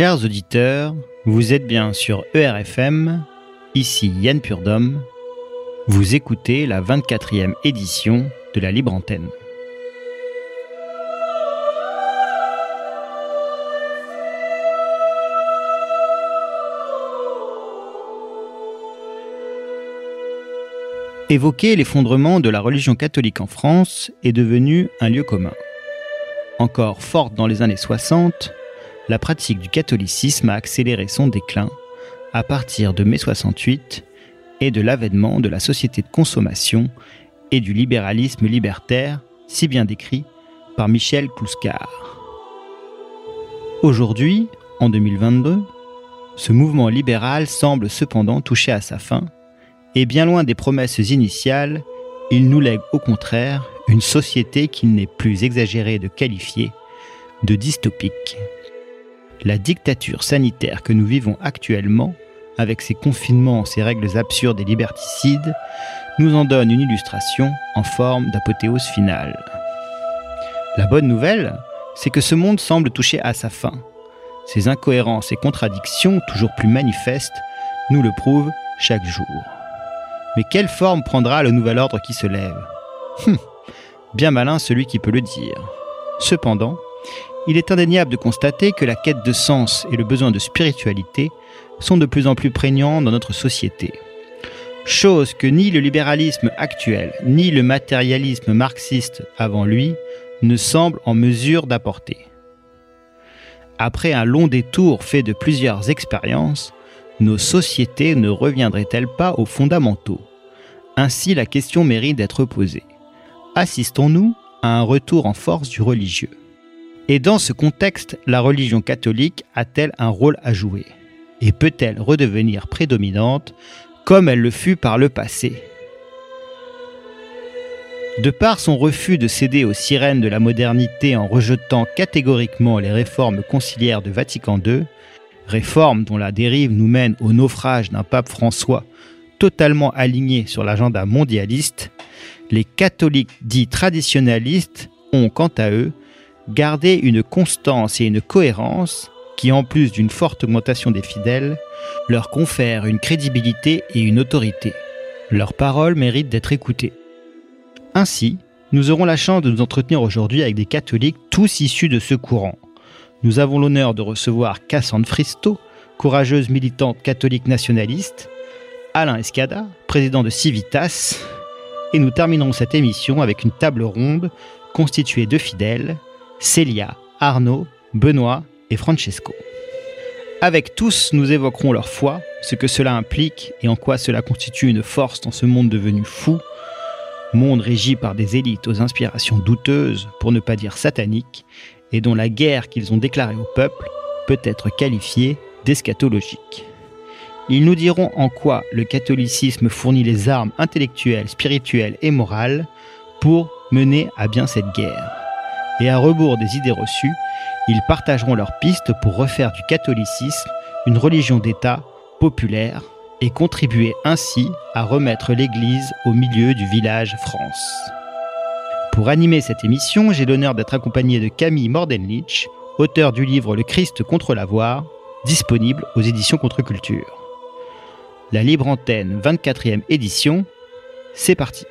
Chers auditeurs, vous êtes bien sur ERFM, ici Yann Purdom. Vous écoutez la 24e édition de la Libre Antenne. Évoquer l'effondrement de la religion catholique en France est devenu un lieu commun. Encore forte dans les années 60, la pratique du catholicisme a accéléré son déclin à partir de mai 68 et de l'avènement de la société de consommation et du libéralisme libertaire, si bien décrit par Michel Kouskar. Aujourd'hui, en 2022, ce mouvement libéral semble cependant toucher à sa fin, et bien loin des promesses initiales, il nous lègue au contraire une société qu'il n'est plus exagéré de qualifier de dystopique la dictature sanitaire que nous vivons actuellement, avec ses confinements, ses règles absurdes et liberticides, nous en donne une illustration en forme d'apothéose finale. La bonne nouvelle, c'est que ce monde semble toucher à sa fin. Ses incohérences et contradictions, toujours plus manifestes, nous le prouvent chaque jour. Mais quelle forme prendra le nouvel ordre qui se lève? Hum, Bien malin celui qui peut le dire. Cependant, il est indéniable de constater que la quête de sens et le besoin de spiritualité sont de plus en plus prégnants dans notre société. Chose que ni le libéralisme actuel, ni le matérialisme marxiste avant lui ne semblent en mesure d'apporter. Après un long détour fait de plusieurs expériences, nos sociétés ne reviendraient-elles pas aux fondamentaux? Ainsi la question mérite d'être posée. Assistons-nous à un retour en force du religieux et dans ce contexte, la religion catholique a-t-elle un rôle à jouer? Et peut-elle redevenir prédominante comme elle le fut par le passé? De par son refus de céder aux sirènes de la modernité en rejetant catégoriquement les réformes conciliaires de Vatican II, réformes dont la dérive nous mène au naufrage d'un pape François totalement aligné sur l'agenda mondialiste, les catholiques dits traditionnalistes ont quant à eux garder une constance et une cohérence qui, en plus d'une forte augmentation des fidèles, leur confèrent une crédibilité et une autorité. Leurs paroles méritent d'être écoutées. Ainsi, nous aurons la chance de nous entretenir aujourd'hui avec des catholiques tous issus de ce courant. Nous avons l'honneur de recevoir Cassandre Fristo, courageuse militante catholique nationaliste, Alain Escada, président de Civitas, et nous terminerons cette émission avec une table ronde constituée de fidèles Célia, Arnaud, Benoît et Francesco. Avec tous, nous évoquerons leur foi, ce que cela implique et en quoi cela constitue une force dans ce monde devenu fou, monde régi par des élites aux inspirations douteuses, pour ne pas dire sataniques, et dont la guerre qu'ils ont déclarée au peuple peut être qualifiée d'eschatologique. Ils nous diront en quoi le catholicisme fournit les armes intellectuelles, spirituelles et morales pour mener à bien cette guerre et à rebours des idées reçues, ils partageront leurs pistes pour refaire du catholicisme une religion d'État populaire et contribuer ainsi à remettre l'Église au milieu du village France. Pour animer cette émission, j'ai l'honneur d'être accompagné de Camille Mordenlich, auteur du livre Le Christ contre l'avoir, disponible aux éditions Contre-Culture. La Libre Antenne 24e édition, c'est parti.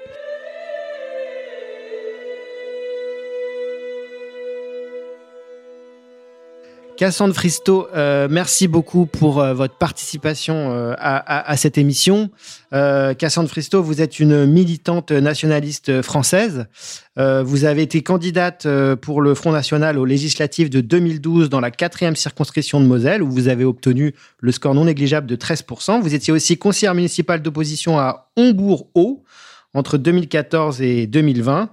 Cassandre Fristo, euh, merci beaucoup pour euh, votre participation euh, à, cette émission. Cassandre Fristo, vous êtes une militante nationaliste française. vous avez été candidate pour le Front National aux législatives de 2012 dans la quatrième circonscription de Moselle, où vous avez obtenu le score non négligeable de 13%. Vous étiez aussi conseillère municipale d'opposition à Hombourg-Haut entre 2014 et 2020.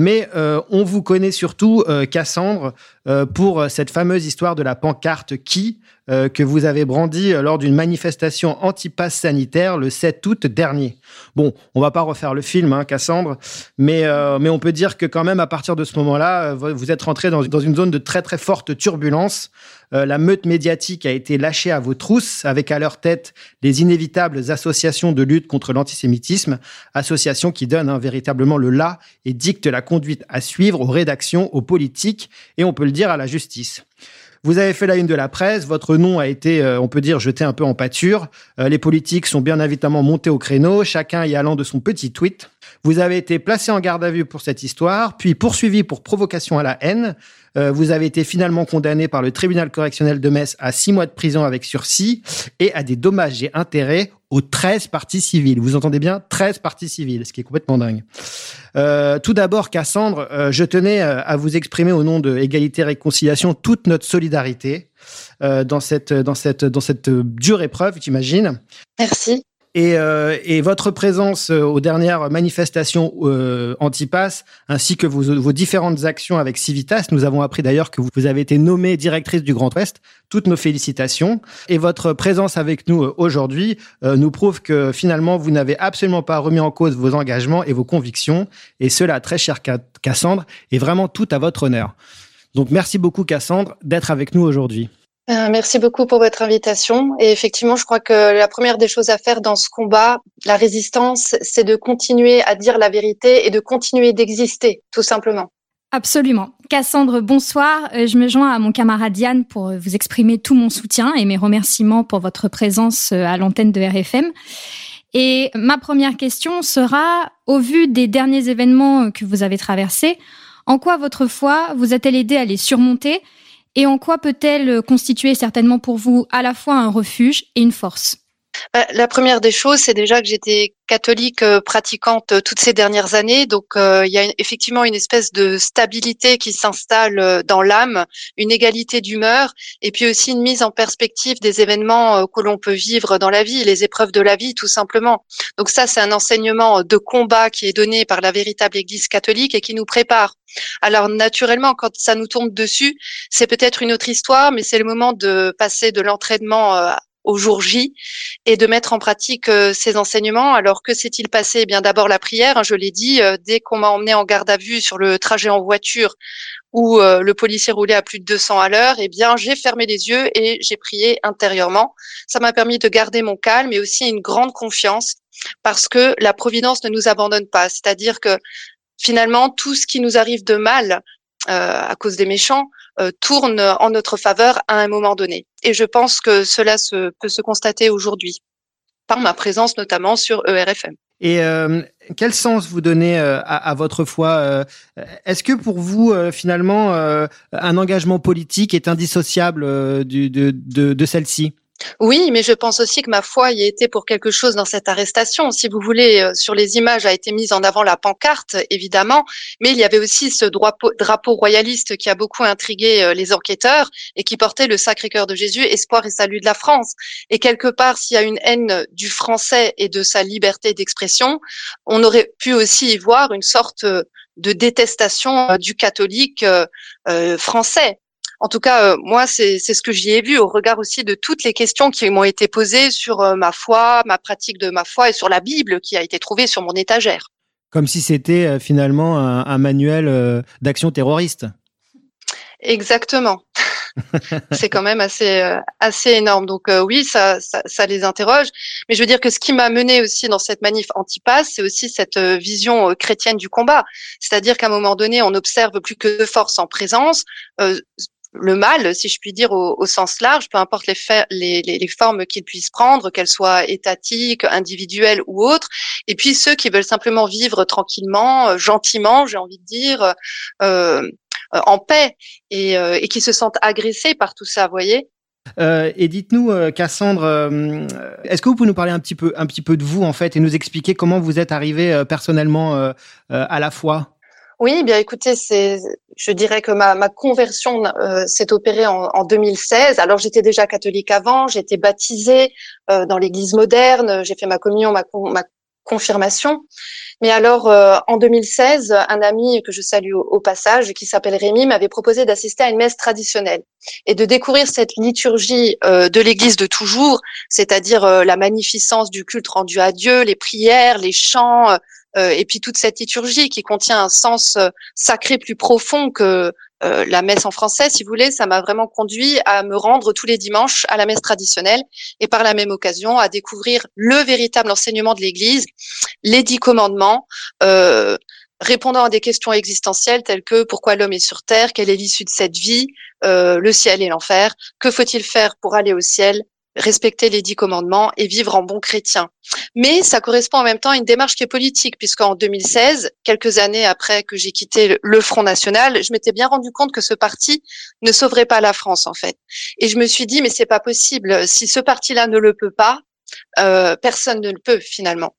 Mais euh, on vous connaît surtout, euh, Cassandre, euh, pour cette fameuse histoire de la pancarte qui, que vous avez brandie lors d'une manifestation anti-pass sanitaire le 7 août dernier. Bon, on va pas refaire le film, hein, Cassandre, mais, mais on peut dire que quand même, à partir de ce moment-là, vous êtes rentré dans, dans une zone de très très forte turbulence euh, la meute médiatique a été lâchée à vos trousses, avec à leur tête les inévitables associations de lutte contre l'antisémitisme, associations qui donnent hein, véritablement le là et dictent la conduite à suivre aux rédactions, aux politiques et on peut le dire à la justice. Vous avez fait la une de la presse, votre nom a été, on peut dire, jeté un peu en pâture. les politiques sont bien évidemment montés au créneau, chacun y allant de son petit tweet. Vous avez été placé en garde à vue pour cette histoire, puis poursuivi pour provocation à la haine. Euh, vous avez été finalement condamné par le tribunal correctionnel de Metz à six mois de prison avec sursis et à des dommages et intérêts aux 13 parties civiles. Vous entendez bien 13 parties civiles, ce qui est complètement dingue. Euh, tout d'abord, Cassandre, euh, je tenais à vous exprimer au nom de Égalité et Réconciliation toute notre solidarité dans cette dans cette dans cette dure épreuve, j'imagine. Merci. Et, euh, et, votre présence euh, aux dernières manifestations euh, anti-pass, ainsi que vos, vos, différentes actions avec Civitas, nous avons appris d'ailleurs que vous avez été nommée directrice du Grand Ouest. Toutes nos félicitations. Et votre présence avec nous euh, aujourd'hui euh, nous prouve que finalement, vous n'avez absolument pas remis en cause vos engagements et vos convictions. Et cela, très cher Cassandre, est vraiment tout à votre honneur. Donc merci beaucoup Cassandre d'être avec nous aujourd'hui. Euh, merci beaucoup pour votre invitation. Et effectivement, je crois que la première des choses à faire dans ce combat, la résistance, c'est de continuer à dire la vérité et de continuer d'exister, tout simplement. Absolument. Cassandre, bonsoir. Euh, je me joins à mon camarade Yann pour vous exprimer tout mon soutien et mes remerciements pour votre présence euh, à l'antenne de RFM. Et ma première question sera, au vu des derniers événements que vous avez traversés, en quoi votre foi vous a-t-elle aidé à les surmonter? Et en quoi peut-elle constituer certainement pour vous à la fois un refuge et une force? La première des choses, c'est déjà que j'étais catholique euh, pratiquante euh, toutes ces dernières années, donc euh, il y a effectivement une espèce de stabilité qui s'installe dans l'âme, une égalité d'humeur, et puis aussi une mise en perspective des événements que l'on peut vivre dans la vie, les épreuves de la vie, tout simplement. Donc ça, c'est un enseignement de combat qui est donné par la véritable Église catholique et qui nous prépare. Alors naturellement, quand ça nous tombe dessus, c'est peut-être une autre histoire, mais c'est le moment de passer de l'entraînement au jour J et de mettre en pratique euh, ces enseignements. Alors que s'est-il passé? Eh Bien d'abord la prière, hein, je l'ai dit, euh, dès qu'on m'a emmené en garde à vue sur le trajet en voiture où euh, le policier roulait à plus de 200 à l'heure, eh bien j'ai fermé les yeux et j'ai prié intérieurement. Ça m'a permis de garder mon calme et aussi une grande confiance parce que la providence ne nous abandonne pas. C'est-à-dire que finalement tout ce qui nous arrive de mal à cause des méchants, euh, tourne en notre faveur à un moment donné. Et je pense que cela peut se constater aujourd'hui par ma présence notamment sur ERFM. Et euh, quel sens vous donnez euh, à, votre foi Est-ce que pour vous, finalement, un engagement politique est indissociable de celle-ci? Oui, mais je pense aussi que ma foi y a été pour quelque chose dans cette arrestation. Si vous voulez, euh, sur les images a été mise en avant la pancarte, évidemment, mais il y avait aussi ce drapeau, royaliste qui a beaucoup intrigué euh, les enquêteurs et qui portait le Sacré-Cœur de Jésus, espoir et salut de la France. Et quelque part, s'il y a une haine du français et de sa liberté d'expression, on aurait pu aussi y voir une sorte de détestation euh, du catholique français. En tout cas, euh, moi, c'est ce que j'y ai vu au regard aussi de toutes les questions qui m'ont été posées sur euh, ma foi, ma pratique de ma foi et sur la Bible qui a été trouvée sur mon étagère. Comme si c'était euh, finalement un, manuel d'action terroriste. Exactement. c'est quand même assez assez énorme. Donc oui, ça, ça, les interroge. Mais je veux dire que ce qui m'a mené aussi dans cette manif anti-pass, c'est aussi cette vision chrétienne du combat. C'est-à-dire qu'à un moment donné, on observe plus que de force en présence le mal, si je puis dire, au, sens large, peu importe les, les, les, formes qu'il puisse prendre, qu'elles soient étatiques, individuelles ou autres, et puis ceux qui veulent simplement vivre tranquillement, euh, gentiment, j'ai envie de dire, euh, euh en paix, et, euh, et, qui se sentent agressés par tout ça, voyez. et dites-nous, Cassandre, est-ce que vous pouvez nous parler un petit peu, un petit peu de vous en fait, et nous expliquer comment vous êtes arrivée personnellement à la foi? Oui, bien écoutez, c'est, je dirais que ma, ma conversion euh, s'est opérée en, en, 2016. Alors j'étais déjà catholique avant, j'étais baptisée euh, dans l'Église moderne, j'ai fait ma communion, ma, ma confirmation. Mais alors euh, en 2016, un ami que je salue au, passage, qui s'appelle Rémi, m'avait proposé d'assister à une messe traditionnelle et de découvrir cette liturgie de l'Église de toujours, c'est-à-dire la magnificence du culte rendu à Dieu, les prières, les chants euh, et puis toute cette liturgie qui contient un sens euh, sacré plus profond que euh, la messe en français, si vous voulez, ça m'a vraiment conduit à me rendre tous les dimanches à la messe traditionnelle et par la même occasion à découvrir le véritable enseignement de l'Église, les dix commandements, répondant à des questions existentielles telles que pourquoi l'homme est sur Terre, quelle est l'issue de cette vie, euh, le ciel et l'enfer, que faut-il faire pour aller au ciel, respecter les dix commandements et vivre en bon chrétien. Mais ça correspond en même temps à une démarche qui est politique, puisqu'en 2016, quelques années après que j'ai quitté le Front National, je m'étais bien rendu compte que ce parti ne sauverait pas la France, en fait. Et je me suis dit, mais c'est pas possible. Si ce parti-là ne le peut pas, euh, personne ne le peut finalement.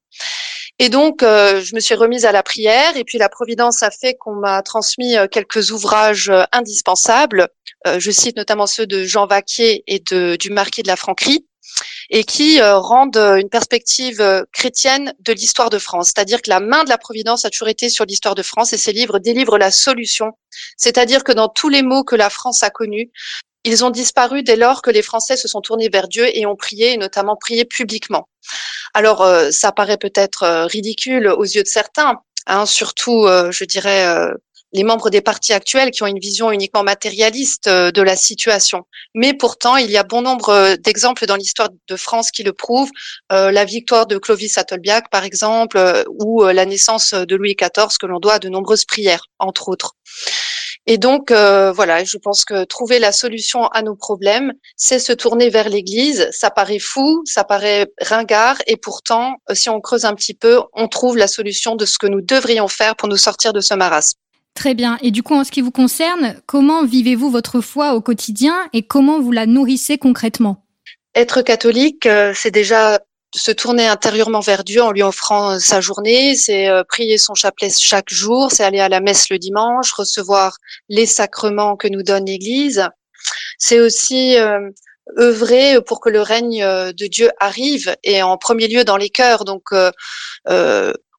Et donc, euh, je me suis remise à la prière et puis la Providence a fait qu'on m'a transmis euh, quelques ouvrages euh, indispensables. je cite notamment ceux de Jean Vaquier et du Marquis de la Franquerie et qui rendent une perspective chrétienne de l'histoire de France. C'est-à-dire que la main de la Providence a toujours été sur l'histoire de France et ces livres délivrent la solution. C'est-à-dire que dans tous les maux que la France a connus, ils ont disparu dès lors que les Français se sont tournés vers Dieu et ont prié, notamment prié publiquement. Alors, euh, ça paraît peut-être euh, ridicule aux yeux de certains, hein, surtout, euh, je dirais, les membres des partis actuels qui ont une vision uniquement matérialiste de la situation. Mais pourtant, il y a bon nombre d'exemples dans l'histoire de France qui le prouvent. la victoire de Clovis à Tolbiac, par exemple, ou la naissance de Louis XIV, que l'on doit à de nombreuses prières, entre autres. Et donc, euh, voilà, je pense que trouver la solution à nos problèmes, c'est se tourner vers l'Église. Ça paraît fou, ça paraît ringard, et pourtant, euh, si on creuse un petit peu, on trouve la solution de ce que nous devrions faire pour nous sortir de ce marasme. Très bien. Et du coup, en ce qui vous concerne, comment vivez-vous votre foi au quotidien et comment vous la nourrissez concrètement? Être catholique, euh, c'est déjà se tourner intérieurement vers Dieu en lui offrant euh, sa journée, c'est euh, prier son chapelet chaque jour, c'est aller à la messe le dimanche, recevoir les sacrements que nous donne l'Église. C'est aussi euh, œuvrer pour que le règne de Dieu arrive et en premier lieu dans les cœurs. Donc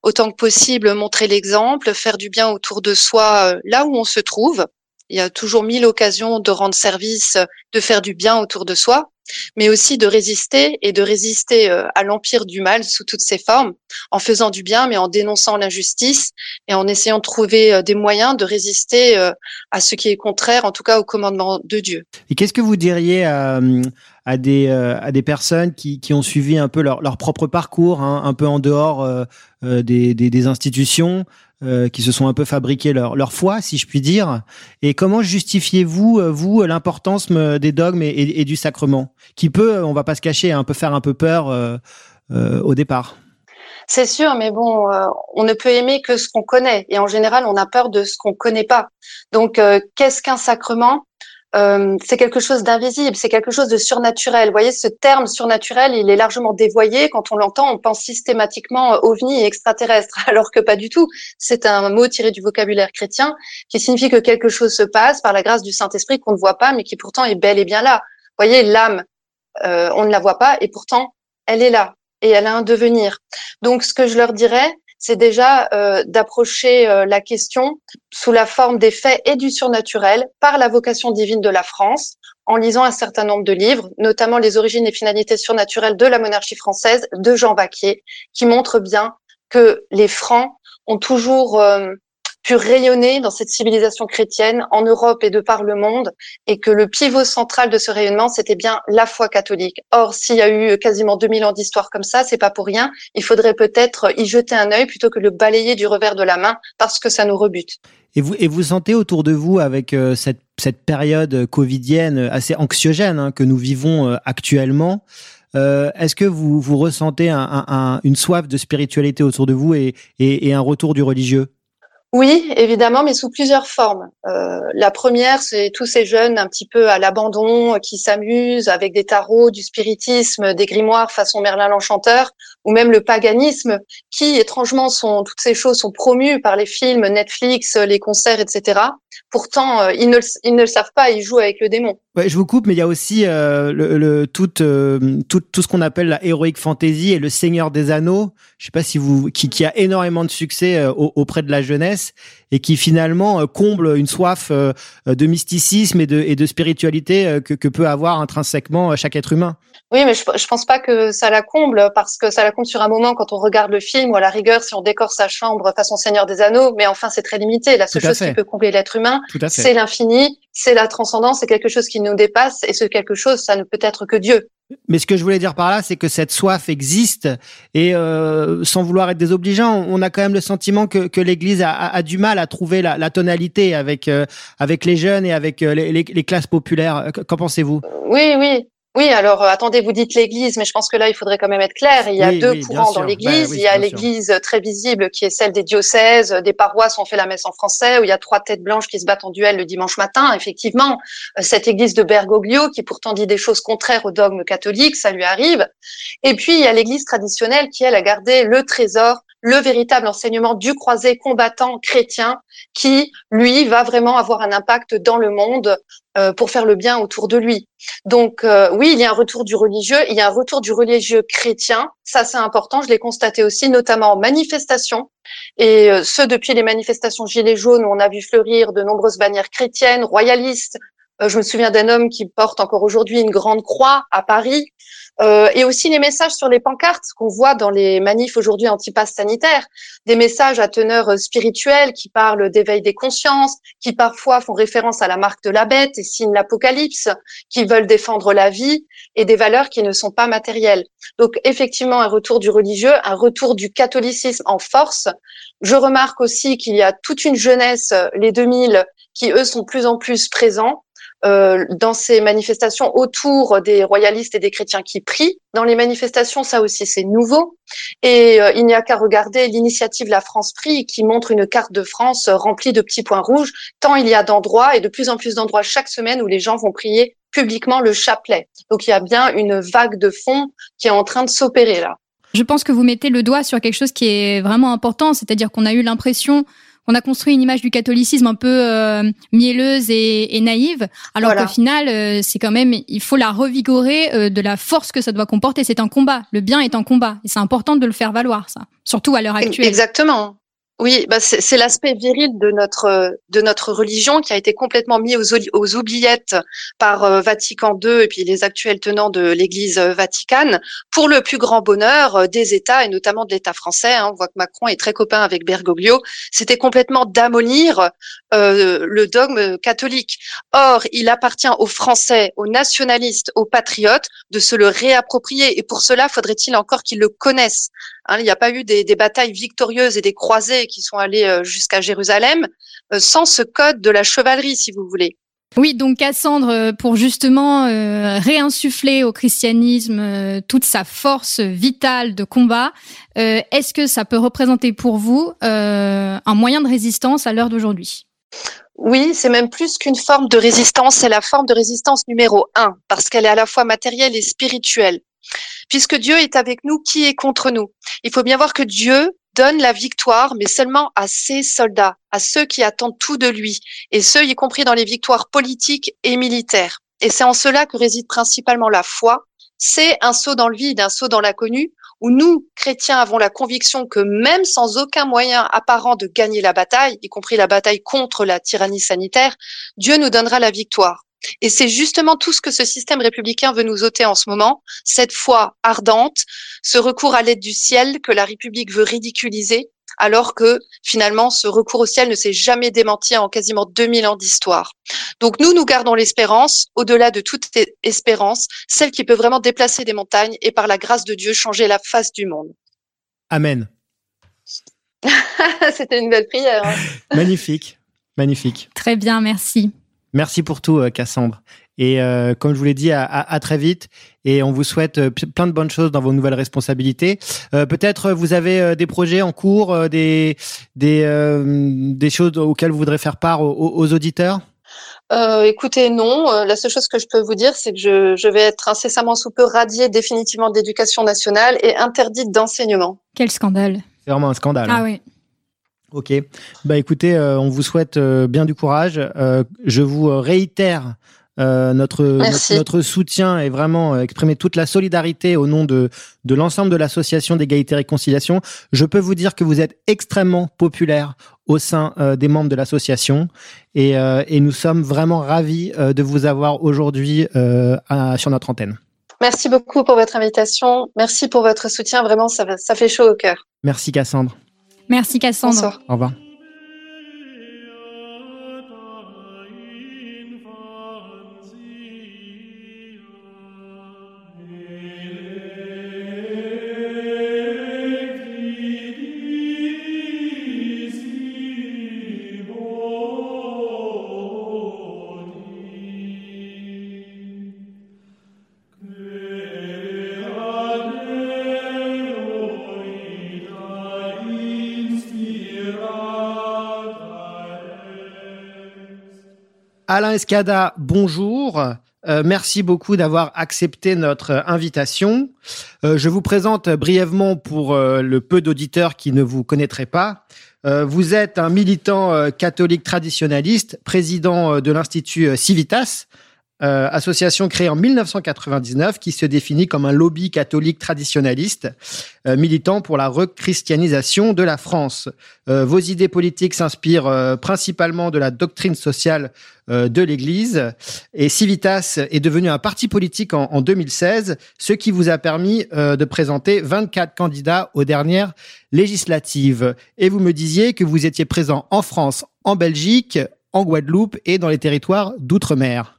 autant que possible montrer l'exemple, faire du bien autour de soi là où on se trouve. Il y a toujours mille occasions de rendre service, de faire du bien autour de soi mais aussi de résister et de résister euh, à l'empire du mal sous toutes ses formes, en faisant du bien, mais en dénonçant l'injustice et en essayant de trouver euh, des moyens de résister euh, à ce qui est contraire, en tout cas au commandement de Dieu. Et qu'est-ce que vous diriez à, des, à des personnes qui, qui ont suivi un peu leur, leur propre parcours, hein, un peu en dehors des, des institutions euh, qui se sont un peu fabriqués leur, leur foi, si je puis dire. Et comment justifiez-vous, euh, vous, l'importance euh, des dogmes et, du sacrement, qui peut, on va pas se cacher, un peu faire un peu peur au départ? C'est sûr, mais bon, on ne peut aimer que ce qu'on connaît. Et en général, on a peur de ce qu'on connaît pas. Donc, qu'est-ce qu'un sacrement? Euh, c'est quelque chose d'invisible, c'est quelque chose de surnaturel. Vous voyez, ce terme surnaturel, il est largement dévoyé. Quand on l'entend, on pense systématiquement ovni et extraterrestre, alors que pas du tout. C'est un mot tiré du vocabulaire chrétien qui signifie que quelque chose se passe par la grâce du Saint-Esprit qu'on ne voit pas, mais qui pourtant est bel et bien là. Vous voyez, l'âme, euh, on ne la voit pas et pourtant, elle est là et elle a un devenir. Donc, ce que je leur dirais, c'est déjà euh, d'approcher euh, la question sous la forme des faits et du surnaturel par la vocation divine de la France, en lisant un certain nombre de livres, notamment Les origines et finalités surnaturelles de la monarchie française de Jean Vaquier, qui montrent bien que les Francs ont toujours euh, pu rayonner dans cette civilisation chrétienne en Europe et de par le monde, et que le pivot central de ce rayonnement, c'était bien la foi catholique. Or, s'il y a eu quasiment 2000 ans d'histoire comme ça, c'est pas pour rien. Il faudrait peut-être y jeter un œil plutôt que le balayer du revers de la main, parce que ça nous rebute. Et vous, et vous sentez autour de vous, avec euh, cette, cette période covidienne assez anxiogène hein, que nous vivons euh, actuellement, euh, Est-ce que vous, vous ressentez un, un, une soif de spiritualité autour de vous et un retour du religieux? Oui, évidemment, mais sous plusieurs formes. Euh, la première, c'est tous ces jeunes un petit peu à l'abandon qui s'amusent avec des tarots, du spiritisme, des grimoires façon Merlin l'Enchanteur, ou même le paganisme, qui étrangement sont toutes ces choses sont promues par les films, Netflix, les concerts, etc. Pourtant, euh, ils, ne, ils ne le savent pas, ils jouent avec le démon. Ouais, je vous coupe, mais il y a aussi euh, le, le, tout, euh, tout, tout ce qu'on appelle la heroic fantasy et le Seigneur des Anneaux. Je sais pas si vous, qui, qui a énormément de succès euh, auprès de la jeunesse et qui finalement euh, comble une soif euh, de mysticisme et de, et de spiritualité euh, que, que peut avoir intrinsèquement chaque être humain. Oui, mais je, je pense pas que ça la comble parce que ça la comble sur un moment quand on regarde le film ou à la rigueur si on décore sa chambre façon Seigneur des Anneaux. Mais enfin, c'est très limité. La seule chose qui peut combler l'être humain c'est l'infini, c'est la transcendance, c'est quelque chose qui nous dépasse, et ce quelque chose, ça ne peut être que Dieu. Mais ce que je voulais dire par là, c'est que cette soif existe et euh, sans vouloir être désobligeant, on a quand même le sentiment que, que l'Église a, a, du mal à trouver la, la tonalité avec euh, avec les jeunes et avec euh, les, les, les classes populaires. Qu'en pensez-vous? Oui, oui. Oui, alors euh, attendez, vous dites l'Église, mais je pense que là, il faudrait quand même être clair. Il y a deux courants dans l'Église. il y a l'Église très visible, qui est celle des diocèses, des paroisses où on fait la messe en français, où il y a trois têtes blanches qui se battent en duel le dimanche matin. Effectivement, euh, cette Église de Bergoglio, qui pourtant dit des choses contraires au dogme catholique, ça lui arrive. Et puis, il y a l'Église traditionnelle qui, elle, a gardé le trésor le véritable enseignement du croisé combattant chrétien qui, lui, va vraiment avoir un impact dans le monde euh, pour faire le bien autour de lui. Donc euh, oui, il y a un retour du religieux, il y a un retour du religieux chrétien, ça c'est important, je l'ai constaté aussi, notamment en manifestation, et euh, ce depuis les manifestations Gilets jaunes où on a vu fleurir de nombreuses bannières chrétiennes, royalistes. je me souviens d'un homme qui porte encore aujourd'hui une grande croix à Paris. Euh, et aussi les messages sur les pancartes qu'on voit dans les manifs aujourd'hui anti-pass sanitaire, des messages à teneur euh, spirituelle qui parlent d'éveil des consciences, qui parfois font référence à la marque de la bête et signent l'apocalypse, qui veulent défendre la vie et des valeurs qui ne sont pas matérielles. Donc effectivement un retour du religieux, un retour du catholicisme en force. Je remarque aussi qu'il y a toute une jeunesse, les 2000, qui eux sont plus en plus présents euh, dans ces manifestations autour des royalistes et des chrétiens qui prient. Dans les manifestations, ça aussi c'est nouveau. Et euh, il n'y a qu'à regarder l'initiative La France Prie qui montre une carte de France remplie de petits points rouges, tant il y a d'endroits et de plus en plus d'endroits chaque semaine où les gens vont prier publiquement le chapelet. Donc il y a bien une vague de fond qui est en train de s'opérer là. Je pense que vous mettez le doigt sur quelque chose qui est vraiment important, c'est-à-dire qu'on a eu l'impression on a construit une image du catholicisme un peu euh, mielleuse et, naïve, alors qu'au final, euh, c'est quand même, il faut la revigorer euh, de la force que ça doit comporter. C'est un combat. Le bien est en combat, et c'est important de le faire valoir, ça. Surtout à l'heure actuelle. Exactement. Oui, bah c'est l'aspect viril de notre de notre religion qui a été complètement mis aux, aux oubliettes par euh, Vatican II et puis les actuels tenants de l'Église vaticane pour le plus grand bonheur euh, des États et notamment de l'État français. Hein. On voit que Macron est très copain avec Bergoglio. C'était complètement d'ammolir euh, le dogme catholique. Or, il appartient aux Français, aux nationalistes, aux patriotes de se le réapproprier. Et pour cela, faudrait-il encore qu'ils le connaissent. Hein, il n'y a pas eu des, des, batailles victorieuses et des croisés qui sont allés euh, jusqu'à Jérusalem euh, sans ce code de la chevalerie, si vous voulez. Oui, donc Cassandre, euh, pour justement réinsuffler au christianisme toute sa force vitale de combat, est-ce que ça peut représenter pour vous un moyen de résistance à l'heure d'aujourd'hui? Oui, c'est même plus qu'une forme de résistance, c'est la forme de résistance numéro un, parce qu'elle est à la fois matérielle et spirituelle. Puisque Dieu est avec nous, qui est contre nous? Il faut bien voir que Dieu donne la victoire, mais seulement à ses soldats, à ceux qui attendent tout de lui, et ceux y compris dans les victoires politiques et militaires. Et c'est en cela que réside principalement la foi. C'est un saut dans le vide, un saut dans l'inconnu, où nous, chrétiens, avons la conviction que même sans aucun moyen apparent de gagner la bataille, y compris la bataille contre la tyrannie sanitaire, Dieu nous donnera la victoire. Et c'est justement tout ce que ce système républicain veut nous ôter en ce moment, cette foi ardente, ce recours à l'aide du ciel que la République veut ridiculiser, alors que finalement ce recours au ciel ne s'est jamais démenti en quasiment 2000 ans d'histoire. Donc nous, nous gardons l'espérance, au-delà de toute espérance, celle qui peut vraiment déplacer des montagnes et par la grâce de Dieu changer la face du monde. Amen. C'était une belle prière. Hein. magnifique, magnifique. Très bien, merci. Merci pour tout, euh, Cassandre. Et euh, comme je vous l'ai dit, à, à, très vite. Et on vous souhaite euh, plein de bonnes choses dans vos nouvelles responsabilités. Peut-être vous avez des projets en cours, des des, des choses auxquelles vous voudrez faire part aux, auditeurs? Euh, écoutez, non. La seule chose que je peux vous dire, c'est que je, je, vais être incessamment sous peu radiée définitivement d'éducation nationale et interdite d'enseignement. Quel scandale C'est vraiment un scandale. Ah hein. oui. Ok. Bah écoutez, euh, on vous souhaite euh, bien du courage. Euh, je vous réitère notre, notre, soutien et vraiment exprimer toute la solidarité au nom de, de l'ensemble de l'association d'égalité et réconciliation. Je peux vous dire que vous êtes extrêmement populaire au sein des membres de l'association et, et, nous sommes vraiment ravis de vous avoir aujourd'hui sur notre antenne. Merci beaucoup pour votre invitation. Merci pour votre soutien. Vraiment, ça, ça fait chaud au cœur. Merci Cassandre. Merci Cassandre. Au revoir. Escada, bonjour. Euh, merci beaucoup d'avoir accepté notre invitation. Euh, je vous présente brièvement pour euh, le peu d'auditeurs qui ne vous connaîtraient pas. vous êtes un militant catholique traditionnaliste, président de l'Institut Civitas, euh, association créée en 1999 qui se définit comme un lobby catholique traditionnaliste euh, militant pour la rechristianisation de la France. Euh, vos idées politiques s'inspirent principalement de la doctrine sociale de l'Église et Civitas est devenu un parti politique en, en 2016, ce qui vous a permis de présenter 24 candidats aux dernières législatives. Et vous me disiez que vous étiez présent en France, en Belgique, en Guadeloupe et dans les territoires d'outre-mer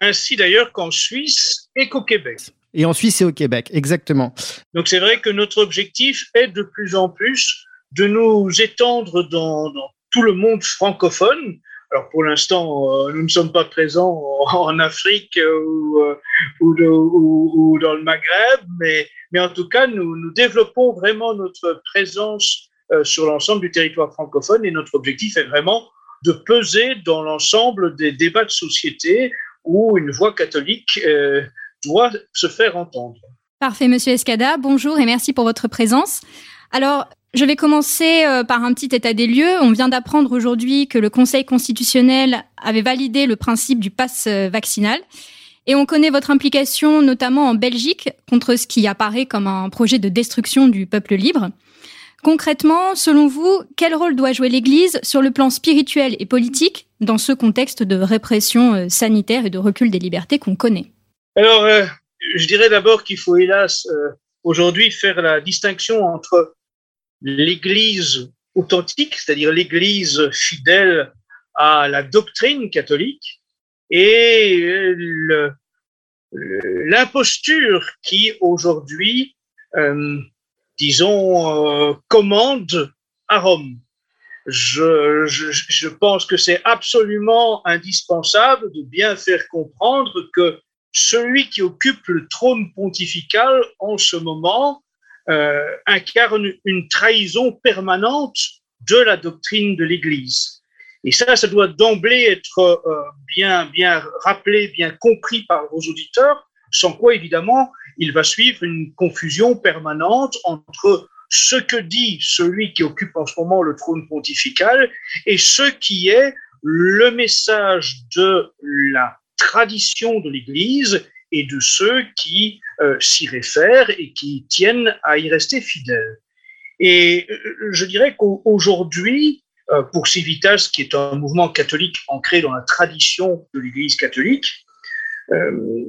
ainsi d'ailleurs qu'en Suisse et qu'au Québec. Et en Suisse et au Québec, exactement. Donc c'est vrai que notre objectif est de plus en plus de nous étendre dans, tout le monde francophone. Alors pour l'instant, euh, nous ne sommes pas présents en, Afrique euh, euh, ou, ou, dans le Maghreb, mais, mais en tout cas, nous, nous développons vraiment notre présence sur l'ensemble du territoire francophone et notre objectif est vraiment de peser dans l'ensemble des débats de société où une voix catholique euh, doit se faire entendre. Parfait, Monsieur Escada. Bonjour et merci pour votre présence. Alors, je vais commencer euh, par un petit état des lieux. On vient d'apprendre aujourd'hui que le Conseil constitutionnel avait validé le principe du pass euh, vaccinal. Et on connaît votre implication notamment en Belgique contre ce qui apparaît comme un projet de destruction du peuple libre. Concrètement, selon vous, quel rôle doit jouer l'Église sur le plan spirituel et politique dans ce contexte de répression euh, sanitaire et de recul des libertés qu'on connaît Alors, euh, je dirais d'abord qu'il faut hélas euh, aujourd'hui faire la distinction entre l'Église authentique, c'est-à-dire l'Église fidèle à la doctrine catholique, et l'imposture qui aujourd'hui disons, commande à Rome. Je, je, je pense que c'est absolument indispensable de bien faire comprendre que celui qui occupe le trône pontifical en ce moment euh, incarne une trahison permanente de la doctrine de l'Église. Et ça, ça doit d'emblée être euh, bien, bien rappelé, bien compris par vos auditeurs, sans quoi, évidemment, il va suivre une confusion permanente entre ce que dit celui qui occupe en ce moment le trône pontifical et ce qui est le message de la tradition de l'Église et de ceux qui euh, s'y réfèrent et qui tiennent à y rester fidèles. Et euh, je dirais qu'aujourd'hui, euh, pour Civitas, qui est un mouvement catholique ancré dans la tradition de l'Église catholique,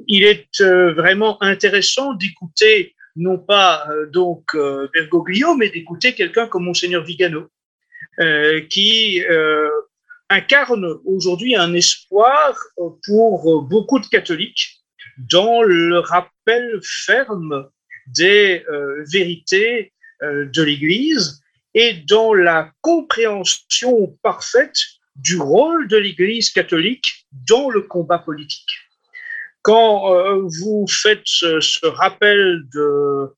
il est vraiment intéressant d'écouter non pas euh, donc Bergoglio, mais d'écouter quelqu'un comme Monseigneur Vigano, qui incarne aujourd'hui un espoir pour beaucoup de catholiques dans le rappel ferme des vérités de l'Église et dans la compréhension parfaite du rôle de l'Église catholique dans le combat politique. Quand euh, vous faites ce, rappel de,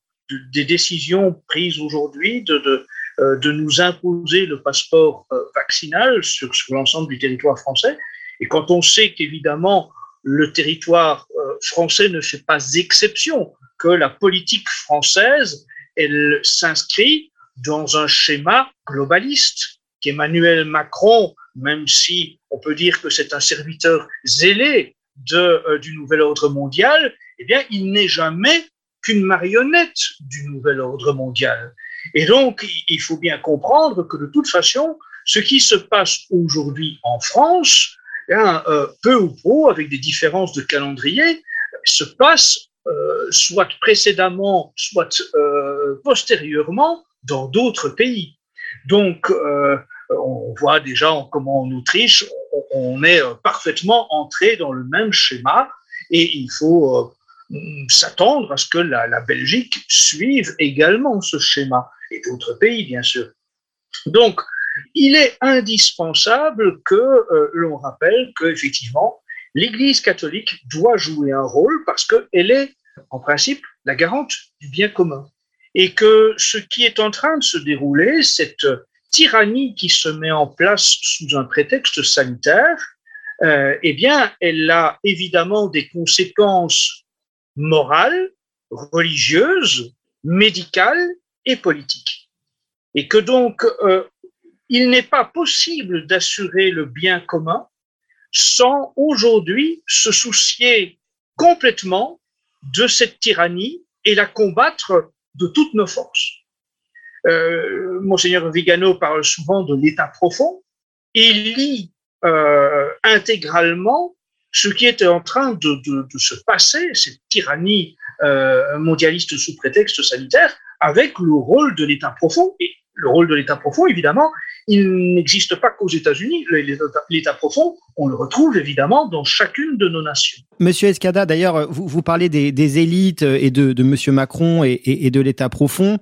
des décisions prises aujourd'hui de, de, euh, de, nous imposer le passeport euh, vaccinal sur, sur l'ensemble du territoire français, et quand on sait qu'évidemment le territoire français ne fait pas exception, que la politique française, elle s'inscrit dans un schéma globaliste, qu'Emmanuel Macron, même si on peut dire que c'est un serviteur zélé de, euh, du nouvel ordre mondial, eh bien, il n'est jamais qu'une marionnette du nouvel ordre mondial. Et donc, il faut bien comprendre que de toute façon, ce qui se passe aujourd'hui en France, eh euh, peu ou prou, avec des différences de calendrier, se passe euh, soit précédemment, soit postérieurement dans d'autres pays. Donc, on voit déjà comment en Autriche, on est euh, parfaitement entré dans le même schéma et il faut euh, s'attendre à ce que la, Belgique suive également ce schéma et d'autres pays, bien sûr. Donc, il est indispensable que euh, l'on rappelle qu'effectivement, l'Église catholique doit jouer un rôle parce qu'elle est, en principe, la garante du bien commun. Et que ce qui est en train de se dérouler, cette tyrannie qui se met en place sous un prétexte sanitaire eh bien, elle a évidemment des conséquences morales, religieuses, médicales et politiques. Et que donc, il n'est pas possible d'assurer le bien commun sans aujourd'hui se soucier complètement de cette tyrannie et la combattre de toutes nos forces. Euh, Monseigneur Vigano parle souvent de l'état profond. Il lit euh, intégralement ce qui est en train de, se passer, cette tyrannie euh, mondialiste sous prétexte sanitaire, avec le rôle de l'état profond. Et le rôle de l'état profond, évidemment, il n'existe pas qu'aux États-Unis. L'État profond, on le retrouve évidemment dans chacune de nos nations. Monsieur Escada, d'ailleurs, vous, vous parlez des, élites et de, de Monsieur Macron et, de l'État profond.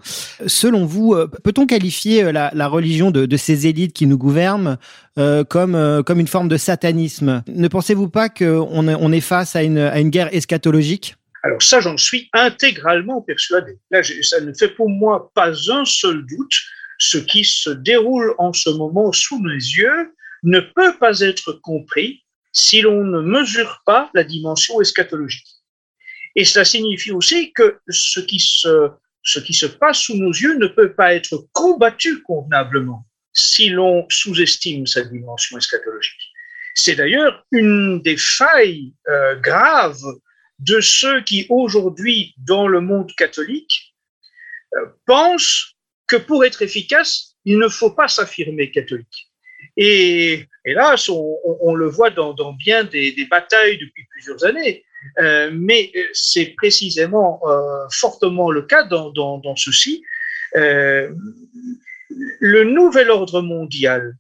Selon vous, euh, peut-on qualifier euh, la, religion de, ces élites qui nous gouvernent euh, comme, comme une forme de satanisme? Ne pensez-vous pas qu'on on est face à une, à une guerre eschatologique? Alors ça, j'en suis intégralement persuadé. Là, ça ne fait pour moi pas un seul doute ce qui se déroule en ce moment sous nos yeux ne peut pas être compris si l'on ne mesure pas la dimension eschatologique. Et cela signifie aussi que ce qui se, ce qui se passe sous nos yeux ne peut pas être combattu convenablement si l'on sous-estime sa dimension eschatologique. C'est d'ailleurs une des failles euh, graves de ceux qui aujourd'hui, dans le monde catholique, euh, pensent que pour être efficace, il ne faut pas s'affirmer catholique. Et hélas, on, le voit dans, bien des, batailles depuis plusieurs années, euh, mais c'est précisément euh, fortement le cas dans, dans, dans ceci. Euh, le nouvel ordre mondial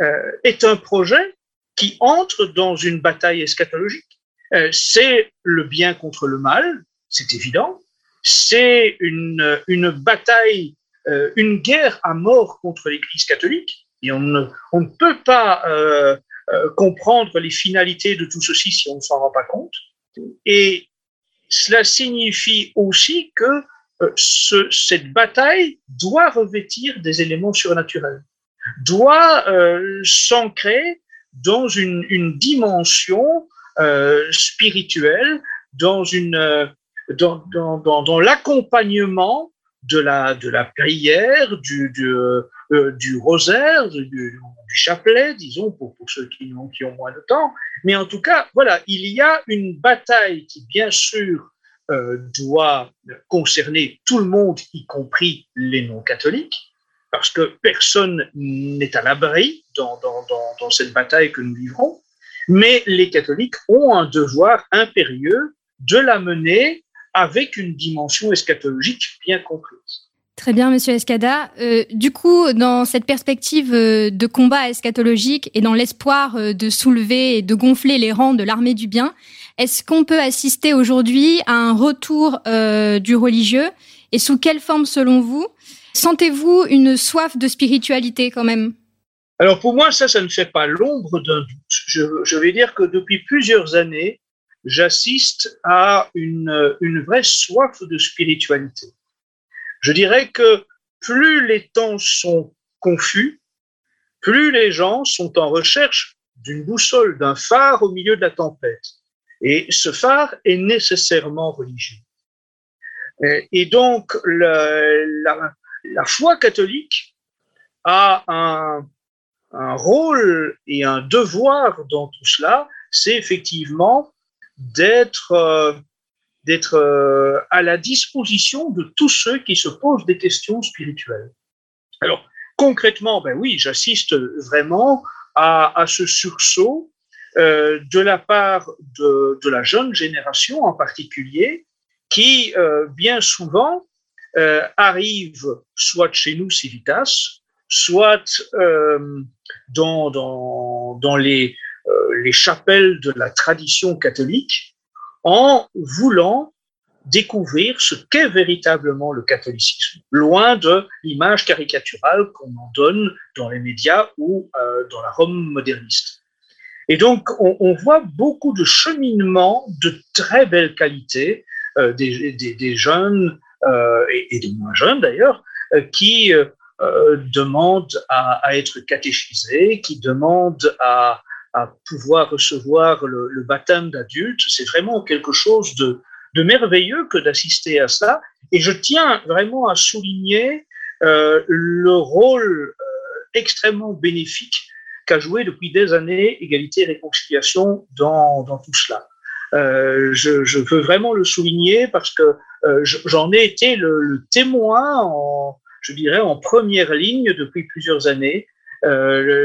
euh, est un projet qui entre dans une bataille eschatologique. Euh, c'est le bien contre le mal, c'est évident. C'est une bataille euh, une guerre à mort contre l'Église catholique. Et on ne, peut pas euh, euh, comprendre les finalités de tout ceci si on ne s'en rend pas compte. Et cela signifie aussi que ce, cette bataille doit revêtir des éléments surnaturels, doit s'ancrer dans une, une dimension spirituelle, dans, une, dans, dans, dans, dans l'accompagnement de la, de la prière, du, du, euh, du rosaire, du, chapelet, disons, pour, pour ceux qui ont, qui ont moins de temps. Mais en tout cas, voilà, il y a une bataille qui, bien sûr, euh, doit concerner tout le monde, y compris les non-catholiques, parce que personne n'est à l'abri dans, dans, dans, dans cette bataille que nous livrons. Mais les catholiques ont un devoir impérieux de la mener avec une dimension eschatologique bien comprise. Très bien, Monsieur Escada. Euh, du coup, dans cette perspective euh, de combat eschatologique et dans l'espoir euh, de soulever et de gonfler les rangs de l'armée du bien, est-ce qu'on peut assister aujourd'hui à un retour euh, du religieux? Et sous quelle forme, selon vous? Sentez-vous une soif de spiritualité quand même? Alors pour moi, ça, ça ne fait pas l'ombre d'un doute. Je, je vais dire que depuis plusieurs années, j'assiste à une, vraie soif de spiritualité. Je dirais que plus les temps sont confus, plus les gens sont en recherche d'une boussole, d'un phare au milieu de la tempête. Et ce phare est nécessairement religieux. Et donc, la, foi catholique a un, rôle et un devoir dans tout cela, c'est effectivement d'être euh, d'être euh, à la disposition de tous ceux qui se posent des questions spirituelles. Alors, concrètement, ben oui, j'assiste vraiment à, à, ce sursaut euh, de la part de, de, la jeune génération en particulier, qui bien souvent arrive soit chez nous Civitas, soit dans, dans, dans les, les chapelles de la tradition catholique en voulant découvrir ce qu'est véritablement le catholicisme, loin de l'image caricaturale qu'on en donne dans les médias ou euh, dans la Rome moderniste. Et donc, on, voit beaucoup de cheminements de très belle qualité, euh, des, jeunes euh, et, des moins jeunes d'ailleurs, euh, qui demandent à, à, être catéchisés, qui demandent à, à pouvoir recevoir le, baptême d'adulte. C'est vraiment quelque chose de, merveilleux que d'assister à ça. Et je tiens vraiment à souligner euh, le rôle euh, extrêmement bénéfique qu'a joué depuis des années Égalité et Réconciliation dans, tout cela. Euh, je, veux vraiment le souligner parce que j'en ai été le, témoin, je dirais, en première ligne depuis plusieurs années.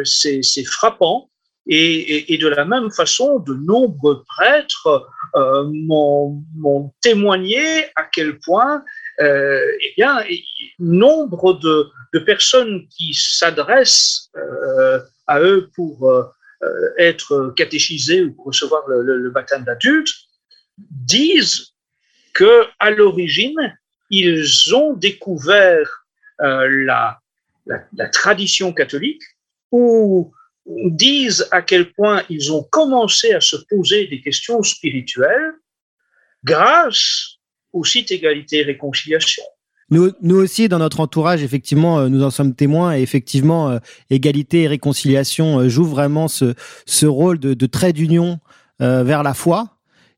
C'est frappant. Et, de la même façon, de nombreux prêtres euh, m'ont témoigné à quel point euh, eh bien, nombre de, personnes qui s'adressent euh, à eux pour euh, être catéchisés ou pour recevoir le, baptême d'adulte disent que à l'origine, ils ont découvert la, tradition catholique ou disent à quel point ils ont commencé à se poser des questions spirituelles grâce au site égalité et réconciliation. Nous, aussi, dans notre entourage, effectivement, euh, nous en sommes témoins et effectivement, euh, égalité et réconciliation euh, jouent vraiment ce, ce rôle de, trait d'union vers la foi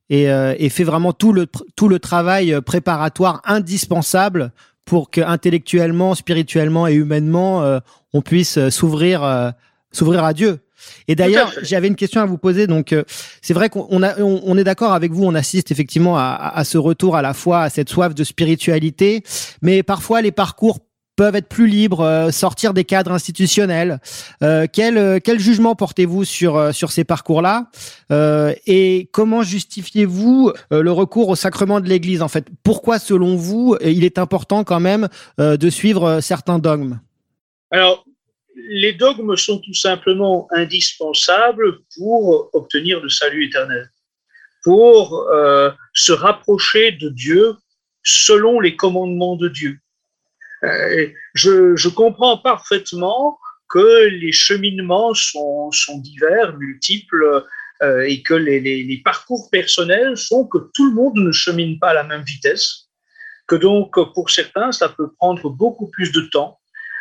et, et, fait vraiment tout le, tout le travail préparatoire indispensable pour que intellectuellement, spirituellement et humainement, on puisse s'ouvrir s'ouvrir à Dieu. Et d'ailleurs, j'avais une question à vous poser. Donc, euh, c'est vrai qu'on on, on est d'accord avec vous. On assiste effectivement à, à, ce retour à la fois à cette soif de spiritualité, mais parfois les parcours peuvent être plus libres, euh, sortir des cadres institutionnels. Euh, quel, euh, quel jugement portez-vous sur, euh, sur ces parcours-là? Et comment justifiez-vous le recours au sacrement de l'Église En fait, pourquoi, selon vous, il est important quand même de suivre certains dogmes? Alors, les dogmes sont tout simplement indispensables pour obtenir le salut éternel, pour euh, se rapprocher de Dieu selon les commandements de Dieu. Euh, je, comprends parfaitement que les cheminements sont, divers, multiples, euh, et que les, les, les, parcours personnels font que tout le monde ne chemine pas à la même vitesse, que donc pour certains, ça peut prendre beaucoup plus de temps,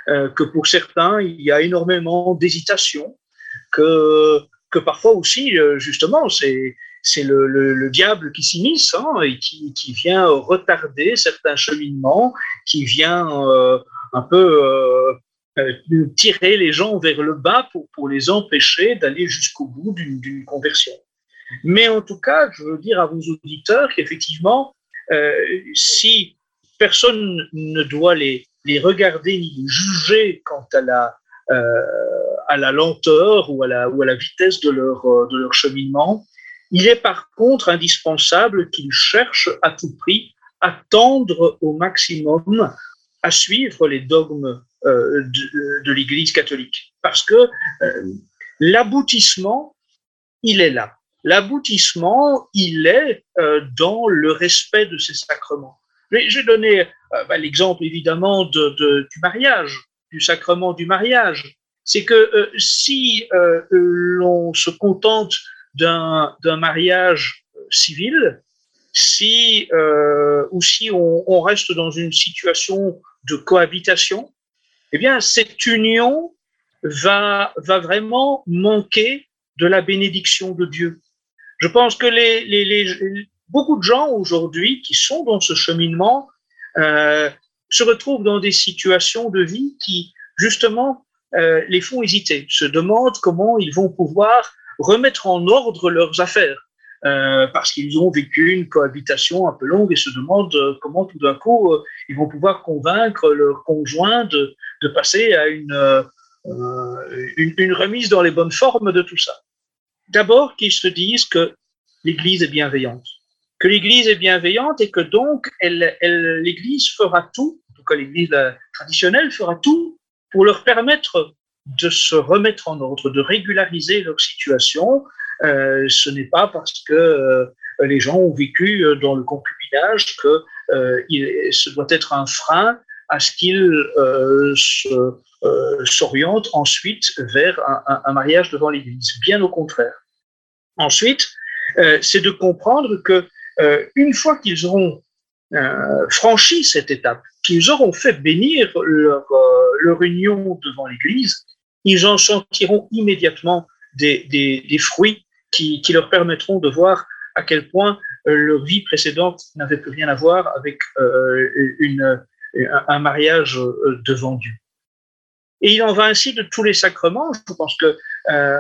euh, que pour certains, il y a énormément d'hésitation, que, que parfois aussi, euh, justement, c'est c'est le, le, le, diable qui s'immisce hein, et qui, qui, vient retarder certains cheminements, qui vient euh, un peu tirer les gens vers le bas pour, pour les empêcher d'aller jusqu'au bout d'une conversion. Mais en tout cas, je veux dire à vos auditeurs qu'effectivement, si personne ne doit les, les regarder ni les juger quant à la, euh, à la lenteur ou à la, ou à la vitesse de leur, euh, de leur cheminement. Il est par contre indispensable qu'ils cherchent à tout prix à tendre au maximum à suivre les dogmes euh, de, de l'Église catholique. Parce que l'aboutissement, il est là. L'aboutissement, il est dans le respect de ces sacrements. Donner euh, bah, l'exemple évidemment de, de, du mariage, du sacrement du mariage. C'est que euh, si euh, l'on se contente d'un mariage civil, si euh, ou si on, on, reste dans une situation de cohabitation, eh bien cette union va va vraiment manquer de la bénédiction de Dieu. Je pense que les, les, les beaucoup de gens aujourd'hui qui sont dans ce cheminement euh, se retrouvent dans des situations de vie qui, justement, euh, les font hésiter, se demandent comment ils vont pouvoir remettre en ordre leurs affaires. Euh, parce qu'ils ont vécu une cohabitation un peu longue et se demandent comment tout d'un coup ils vont pouvoir convaincre leur conjoint de, passer à une, remise dans les bonnes formes de tout ça. D'abord qu'ils se disent que l'Église est bienveillante que l'Église est bienveillante et que donc elle, elle, l'Église fera tout, en tout cas l'Église traditionnelle fera tout pour leur permettre de se remettre en ordre, de régulariser leur situation. Euh, ce n'est pas parce que euh, les gens ont vécu dans le concubinage que euh, il, ce doit être un frein à ce qu'ils euh, euh, s'orientent ensuite vers un, un, mariage devant l'Église. Bien au contraire. Ensuite, c'est de comprendre que euh, une fois qu'ils auront euh, franchi cette étape, qu'ils auront fait bénir leur, euh, leur union devant l'Église, ils en sentiront immédiatement des, fruits qui, leur permettront de voir à quel point leur vie précédente n'avait plus rien à voir avec un mariage devant Dieu. Et il en va ainsi de tous les sacrements. Je pense que euh,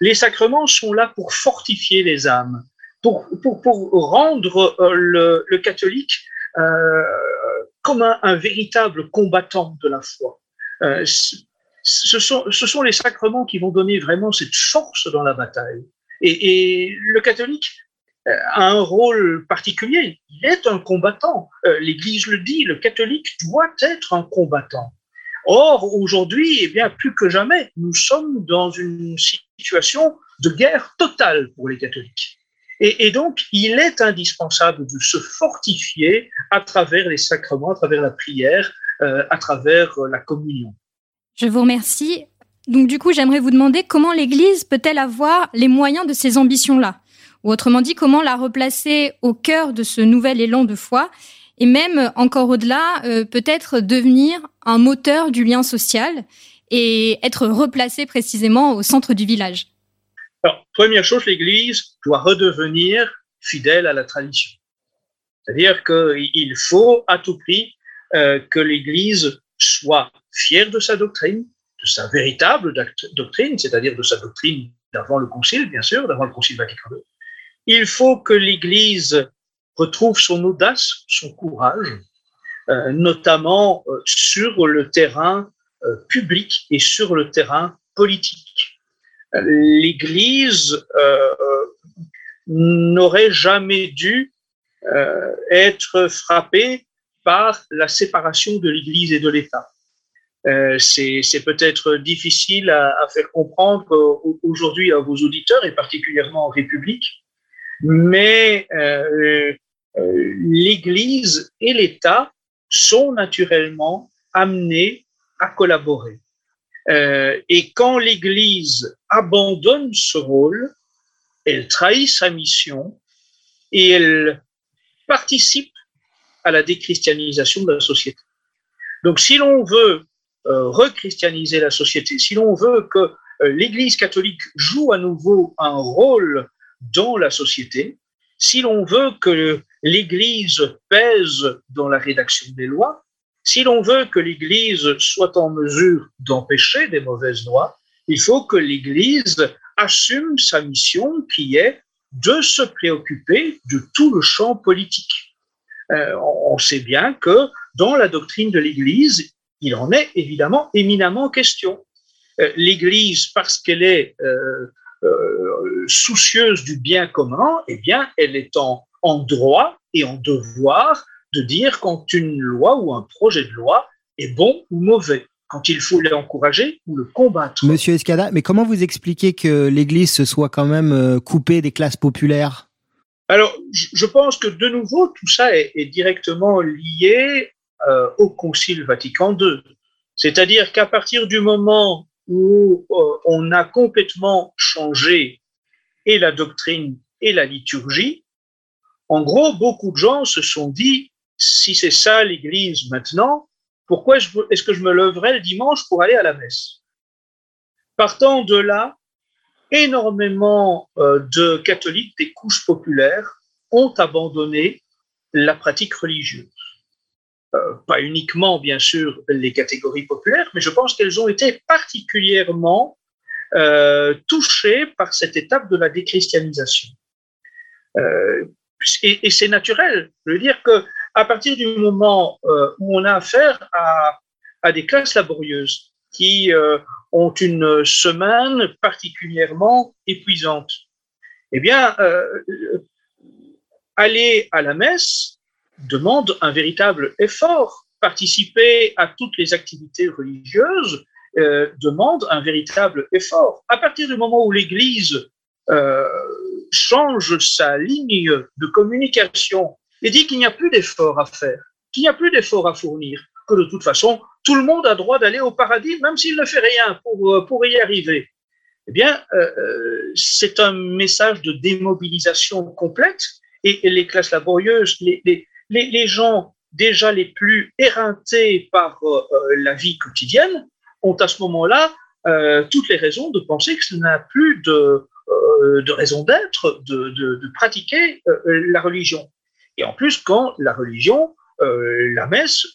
les sacrements sont là pour fortifier les âmes, pour, rendre euh, le, catholique euh, comme un, véritable combattant de la foi. Euh, ce, sont, les sacrements qui vont donner vraiment cette force dans la bataille. Et, le catholique a un rôle particulier. Il est un combattant. L'Église le dit, le catholique doit être un combattant. Or, aujourd'hui, eh bien, plus que jamais, nous sommes dans une situation de guerre totale pour les catholiques. Et, donc, il est indispensable de se fortifier à travers les sacrements, à travers la prière, euh, à travers euh, la communion. Je vous remercie. Donc, du coup, j'aimerais vous demander comment l'Église peut-elle avoir les moyens de ces ambitions-là? Ou autrement dit, comment la replacer au cœur de ce nouvel élan de foi? Et même encore au-delà, euh, peut-être devenir un moteur du lien social et être replacé précisément au centre du village. Alors, première chose, l'Église doit redevenir fidèle à la tradition. C'est-à-dire qu'il faut à tout prix euh, que l'Église soit fière de sa doctrine, de sa véritable doctrine, c'est-à-dire de sa doctrine d'avant le Concile, bien sûr, d'avant le Concile Vatican II. Il faut que l'Église retrouve son audace, son courage, euh, notamment euh, sur le terrain public et sur le terrain politique. L'Église n'aurait jamais dû être frappée par la séparation de l'Église et de l'État. Euh, c'est peut-être difficile à, à, faire comprendre aujourd'hui à vos auditeurs et particulièrement en République, mais euh, euh, l'Église et l'État sont naturellement amenés à collaborer. Euh, et quand l'Église abandonne ce rôle, elle trahit sa mission et elle participe à la déchristianisation de la société. Donc si l'on veut euh, rechristianiser la société, si l'on veut que euh, l'Église catholique joue à nouveau un rôle dans la société, si l'on veut que l'Église pèse dans la rédaction des lois, si l'on veut que l'Église soit en mesure d'empêcher des mauvaises lois, il faut que l'Église assume sa mission qui est de se préoccuper de tout le champ politique. Euh, on sait bien que dans la doctrine de l'Église, il en est évidemment éminemment question. Euh, L'Église, parce qu'elle est euh, soucieuse du bien commun, eh bien, elle est en droit et en devoir de dire quand une loi ou un projet de loi est bon ou mauvais, quand il faut l'encourager ou le combattre. Monsieur Escada, mais comment vous expliquez que l'Église se soit quand même euh, coupée des classes populaires? Alors, je pense que de nouveau, tout ça est, est directement lié euh, au Concile Vatican II. C'est-à-dire qu'à partir du moment où euh, on a complètement changé et la doctrine et la liturgie, en gros, beaucoup de gens se sont dit, si c'est ça l'Église maintenant, pourquoi est-ce que je me leverai le dimanche pour aller à la messe? Partant de là, énormément euh, de catholiques des couches populaires ont abandonné la pratique religieuse. Euh, pas uniquement, bien sûr, les catégories populaires, mais je pense qu'elles ont été particulièrement euh, touchées par cette étape de la déchristianisation. Et, et c'est naturel. Je veux dire que à partir du moment euh, où on a affaire à, des classes laborieuses qui euh, ont une semaine particulièrement épuisante, eh bien, euh, aller à la messe, demande un véritable effort. Participer à toutes les activités religieuses demande un véritable effort. À partir du moment où l'Église change sa ligne de communication et dit qu'il n'y a plus d'effort à faire, qu'il n'y a plus d'effort à fournir, que de toute façon, tout le monde a droit d'aller au paradis, même s'il ne fait rien pour, euh, pour y arriver. Eh bien, euh, c'est un message de démobilisation complète et, les classes laborieuses, les, les, les, gens déjà les plus éreintés par euh, la vie quotidienne ont à ce moment-là toutes les raisons de penser que ce n'a plus de, de raison d'être de, de, pratiquer la religion. Et en plus, quand la religion, la messe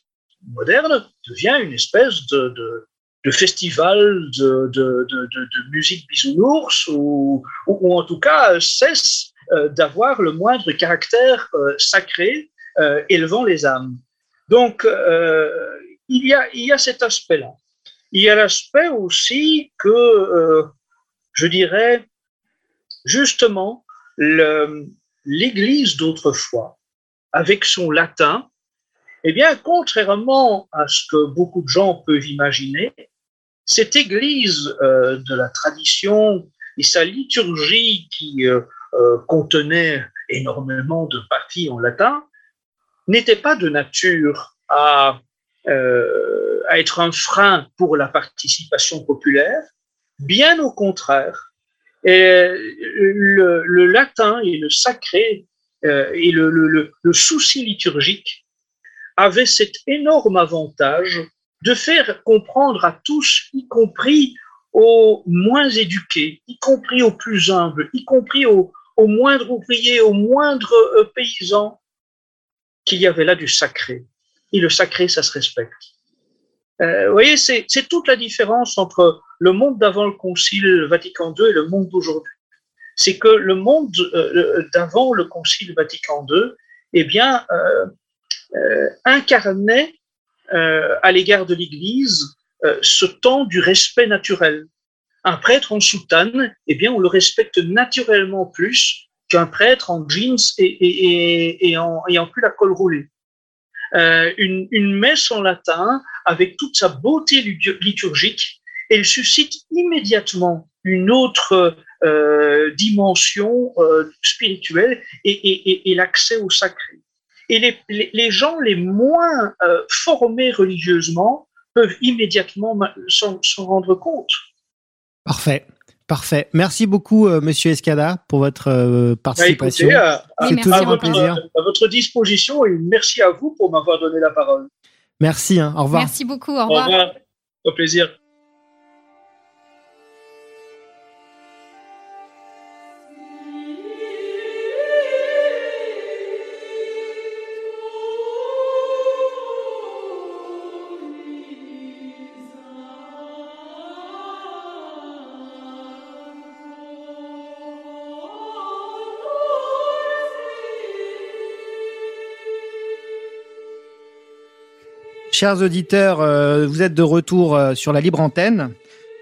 moderne, devient une espèce de, festival de, musique bisounours ou, en tout cas cesse d'avoir le moindre caractère sacré élevant les âmes. Donc, il, y a, il y a cet aspect-là. Il y a l'aspect aussi que, euh, je dirais, justement, l'Église d'autrefois, avec son latin, eh bien, contrairement à ce que beaucoup de gens peuvent imaginer, cette Église euh, de la tradition et sa liturgie qui euh, contenait énormément de parties en latin n'était pas de nature à euh, être un frein pour la participation populaire. Bien au contraire, le, latin et le sacré euh, et le, souci liturgique avaient cet énorme avantage de faire comprendre à tous, y compris aux moins éduqués, y compris aux plus humbles, y compris aux, aux moindres ouvriers, aux moindres euh, paysans, qu'il y avait là du sacré et le sacré, ça se respecte. Euh, vous voyez, c'est toute la différence entre le monde d'avant le Concile Vatican II et le monde d'aujourd'hui. C'est que le monde euh, d'avant le Concile Vatican II, eh bien, euh, euh incarnait euh, à l'égard de l'Église ce temps du respect naturel. Un prêtre en soutane, eh bien, on le respecte naturellement plus qu'un prêtre en jeans et, en, et en pull à col roulé. Euh, une, une, messe en latin avec toute sa beauté liturgique, elle suscite immédiatement une autre euh, dimension euh, spirituelle et, et, et l'accès au sacré. Et les, les, les gens les moins euh, formés religieusement peuvent immédiatement s'en rendre compte. Parfait. Parfait. Merci beaucoup, euh, Monsieur Escada, pour votre euh, bah, participation. Bah, C'est toujours un plaisir. À votre disposition et merci à vous pour m'avoir donné la parole. Merci. Hein, au revoir. Merci beaucoup. Au revoir. Au revoir. Au plaisir. Chers auditeurs, euh, vous êtes de retour euh, sur la libre antenne.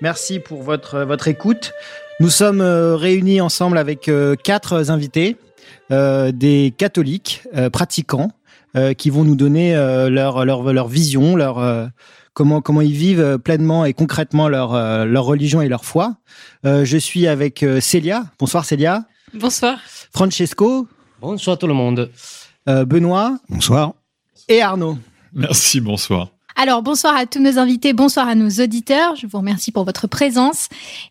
Merci pour votre, votre écoute. Nous sommes euh, réunis ensemble avec quatre invités, des catholiques pratiquants, qui vont nous donner leur, leur, leur vision, leur, comment, comment ils vivent pleinement et concrètement leur, leur religion et leur foi. je suis avec Célia. Bonsoir Célia. Bonsoir. Francesco. Bonsoir tout le monde. Benoît. Bonsoir. Et Arnaud. Merci, bonsoir. Alors bonsoir à tous nos invités, bonsoir à nos auditeurs. Je vous remercie pour votre présence.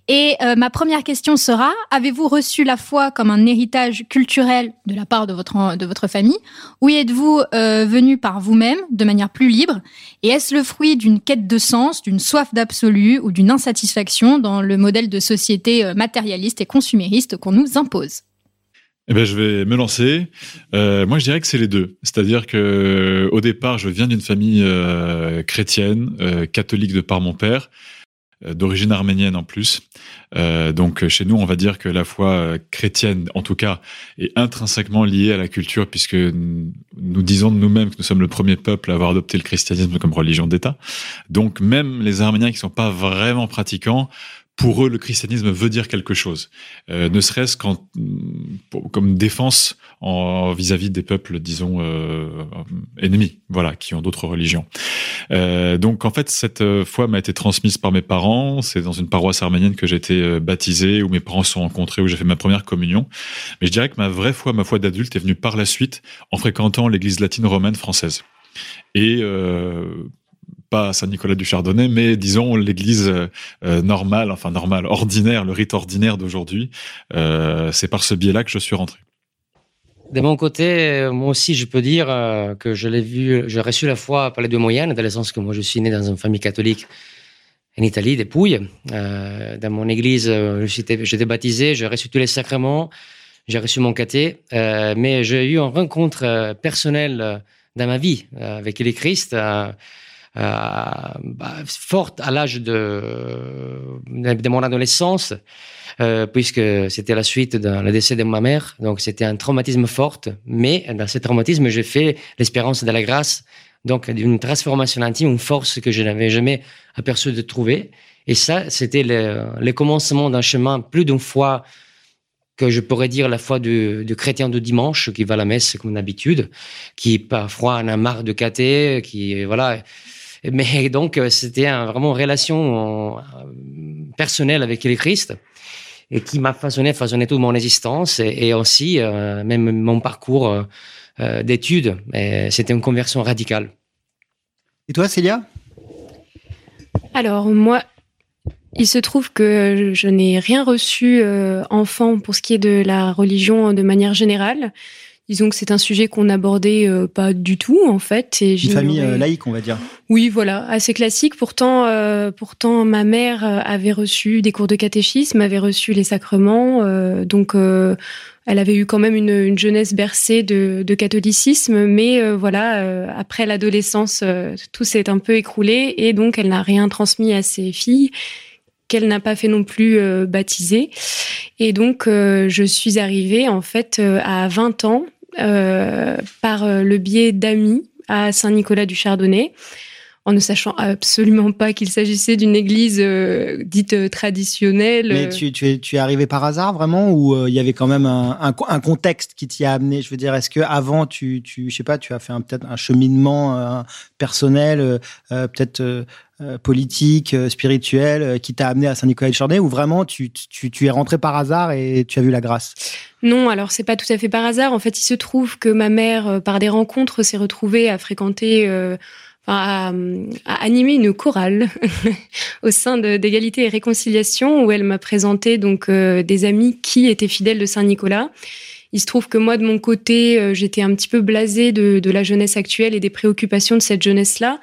Et euh, ma première question sera avez-vous reçu la foi comme un héritage culturel de la part de votre de votre famille, ou êtes-vous euh, venu par vous-même de manière plus libre? Et est-ce le fruit d'une quête de sens, d'une soif d'absolu ou d'une insatisfaction dans le modèle de société euh, matérialiste et consumériste qu'on nous impose? Eh ben, je vais me lancer. Euh, moi, je dirais que c'est les deux. C'est-à-dire que au départ, je viens d'une famille euh, chrétienne, euh, catholique de par mon père, d'origine arménienne en plus. Donc, chez nous, on va dire que la foi chrétienne, en tout cas, est intrinsèquement liée à la culture, puisque nous disons de nous-mêmes que nous sommes le premier peuple à avoir adopté le christianisme comme religion d'État. Donc, même les Arméniens qui sont pas vraiment pratiquants pour eux, le christianisme veut dire quelque chose, euh, ne serait-ce qu'en comme défense vis-à-vis des peuples, disons euh, ennemis, voilà, qui ont d'autres religions. Euh, donc en fait, cette euh, foi m'a été transmise par mes parents. C'est dans une paroisse arménienne que j'ai été euh, baptisé, où mes parents se sont rencontrés, où j'ai fait ma première communion. Mais je dirais que ma vraie foi, ma foi d'adulte, est venue par la suite en fréquentant l'Église latine romaine française. Et euh, pas Saint-Nicolas du Chardonnay, mais disons l'église euh, normale, enfin normale, ordinaire, le rite ordinaire d'aujourd'hui. Euh, c'est par ce biais-là que je suis rentré. De mon côté, moi aussi, je peux dire euh, que je l'ai vu, j'ai reçu la foi par les deux moyennes, dans le sens que moi, je suis né dans une famille catholique en Italie, des Pouilles. dans mon église, j'étais baptisé, j'ai reçu tous les sacrements, j'ai reçu mon caté, mais j'ai eu une rencontre personnelle dans ma vie avec le Christ. Bah, forte à l'âge de, de mon adolescence, euh, puisque c'était la suite d'un décès de ma mère. Donc c'était un traumatisme fort, mais dans ce traumatisme, j'ai fait l'expérience de la grâce, donc d'une transformation intime, une force que je n'avais jamais aperçu de trouver. Et ça, c'était le, commencement d'un chemin plus d'une fois que je pourrais dire la foi du, du, chrétien de dimanche qui va à la messe comme d'habitude, qui parfois en a marre de caté, qui voilà mais donc, euh, c'était vraiment une relation euh, personnelle avec le Christ et qui m'a façonné, façonné toute mon existence et, aussi euh, même mon parcours d'études. C'était une conversion radicale. Et toi, Célia? Alors, moi, il se trouve que je n'ai rien reçu enfant pour ce qui est de la religion de manière générale. Disons que c'est un sujet qu'on n'abordait euh, pas du tout en fait. Et Une famille euh, laïque, on va dire. Oui, voilà, assez classique. Pourtant, euh, pourtant, ma mère avait reçu des cours de catéchisme, avait reçu les sacrements, donc elle avait eu quand même une, une jeunesse bercée de, de catholicisme. Mais voilà, après l'adolescence, tout s'est un peu écroulé et donc elle n'a rien transmis à ses filles qu'elle n'a pas fait non plus baptiser. Et donc, je suis arrivée en fait à 20 ans euh, par euh, le biais d'amis à Saint-Nicolas du Chardonnay en ne sachant absolument pas qu'il s'agissait d'une église euh, dite traditionnelle. Mais tu, tu, es, tu es arrivé par hasard vraiment ou il y avait quand même un, un, un contexte qui t'y a amené? Je veux dire, est-ce que avant tu, tu, je sais pas, tu as fait peut-être un cheminement personnel, peut-être euh, politique, euh, spirituel, euh, qui t'a amené à Saint-Nicolas-de-Chardonnay, ou vraiment tu, tu, tu, es rentré par hasard et tu as vu la grâce? Non, alors c'est pas tout à fait par hasard. En fait, il se trouve que ma mère, par des rencontres, s'est retrouvée à fréquenter, à, à, animer une chorale au sein d'égalité et réconciliation, où elle m'a présenté donc des amis qui étaient fidèles de Saint-Nicolas il se trouve que moi, de mon côté, euh, j'étais un petit peu blasée de, de, la jeunesse actuelle et des préoccupations de cette jeunesse-là.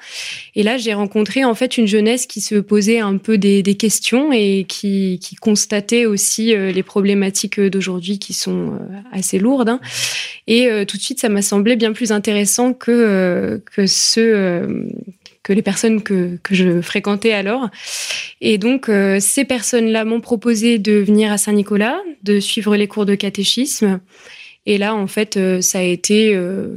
Et là, j'ai rencontré en fait une jeunesse qui se posait un peu des, des questions et qui, qui, constatait aussi euh, les problématiques d'aujourd'hui qui sont euh, assez lourdes. Hein. Et tout de suite, ça m'a semblé bien plus intéressant que, que ce que les personnes que, que je fréquentais alors. Et donc, euh, ces personnes-là m'ont proposé de venir à Saint-Nicolas, de suivre les cours de catéchisme. Et là, en fait, euh, ça a été euh,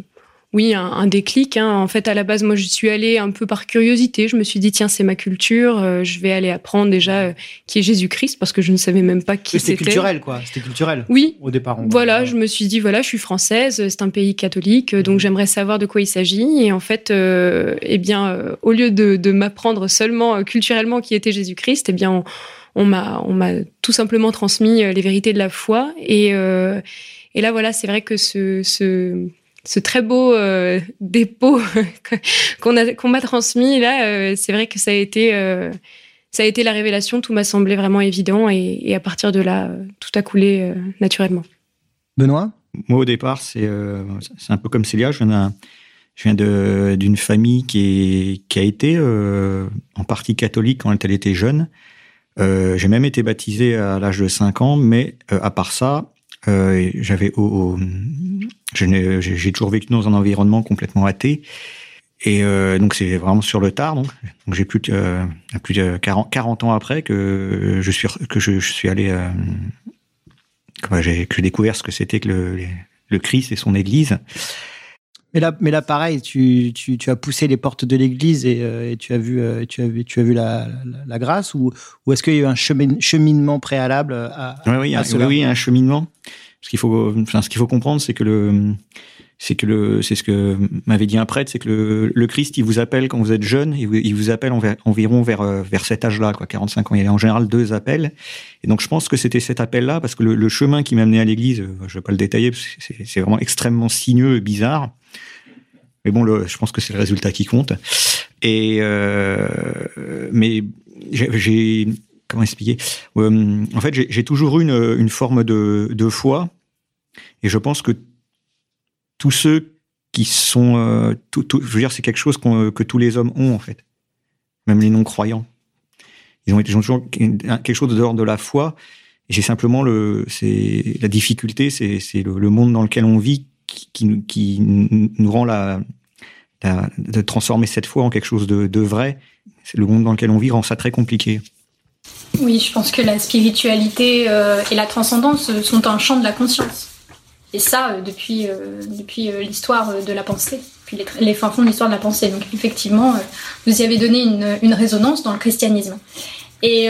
oui, un, déclic. Hein. En fait, à la base, moi, je suis allée un peu par curiosité. Je me suis dit, tiens, c'est ma culture. Euh, je vais aller apprendre déjà euh, qui est Jésus-Christ parce que je ne savais même pas qui c'était. C'était culturel, quoi. C'était culturel. Oui. Au départ. voilà, je me suis dit, voilà, je suis française. C'est un pays catholique, donc mhm. j'aimerais savoir de quoi il s'agit. Et en fait, euh, eh bien, au lieu de, m'apprendre seulement culturellement qui était Jésus-Christ, eh bien, on, m'a, on m'a tout simplement transmis les vérités de la foi. Et, et là, voilà, c'est vrai que ce, ce ce très beau euh, dépôt qu'on a qu'on m'a transmis là, euh, c'est vrai que ça a été euh, ça a été la révélation. Tout m'a semblé vraiment évident et, et, à partir de là, tout a coulé naturellement. Benoît, moi au départ, c'est c'est un peu comme Célia. Je viens je viens de d'une famille qui est qui a été en partie catholique quand elle était jeune. J'ai même été baptisé à l'âge de 5 ans, mais à part ça, j'avais au, j'ai toujours vécu dans un environnement complètement athée. Et euh, donc c'est vraiment sur le tard. Donc, donc j'ai plus de, euh, de 40, 40 ans après que je suis allé euh, que j'ai découvert ce que c'était que le Christ et son Église. Mais là, mais là, pareil, tu, tu, tu as poussé les portes de l'Église et, euh, et, tu as vu, euh, tu as vu, tu as vu la, la, la grâce ou, ou est-ce qu'il y a eu un cheminement préalable à, oui, oui, à oui, oui, un cheminement. Ce qu'il faut, enfin, ce qu'il faut comprendre, c'est que le, c'est que le, c'est ce que m'avait dit un prêtre, c'est que le, Christ, il vous appelle quand vous êtes jeune, il vous, appelle environ vers euh, vers cet âge-là, quoi, 45 ans. Il y a en général deux appels, et donc je pense que c'était cet appel-là, parce que le, chemin qui m'a amené à l'Église, euh, je vais pas le détailler, c'est vraiment extrêmement sinueux et bizarre. Mais bon, je pense que c'est le résultat qui compte. Et euh, mais j'ai comment expliquer? En fait, j'ai toujours eu une, forme de foi et je pense que tous ceux qui sont, euh, tout, je veux dire, c'est quelque chose que tous les hommes ont en fait, même les non-croyants. ils ont toujours quelque chose de l'ordre de la foi. Simplement le, c'est la difficulté, c'est le, monde dans lequel on vit qui, nous rend la, de transformer cette foi en quelque chose de, de vrai. C'est le monde dans lequel on vit rend ça très compliqué. Oui, je pense que la spiritualité euh, et la transcendance sont un champ de la conscience. Et ça, euh, depuis, euh, depuis l'histoire de la pensée, puis les, les fins fonds de l'histoire de la pensée. Donc effectivement, vous y avez donné une, une résonance dans le christianisme. Et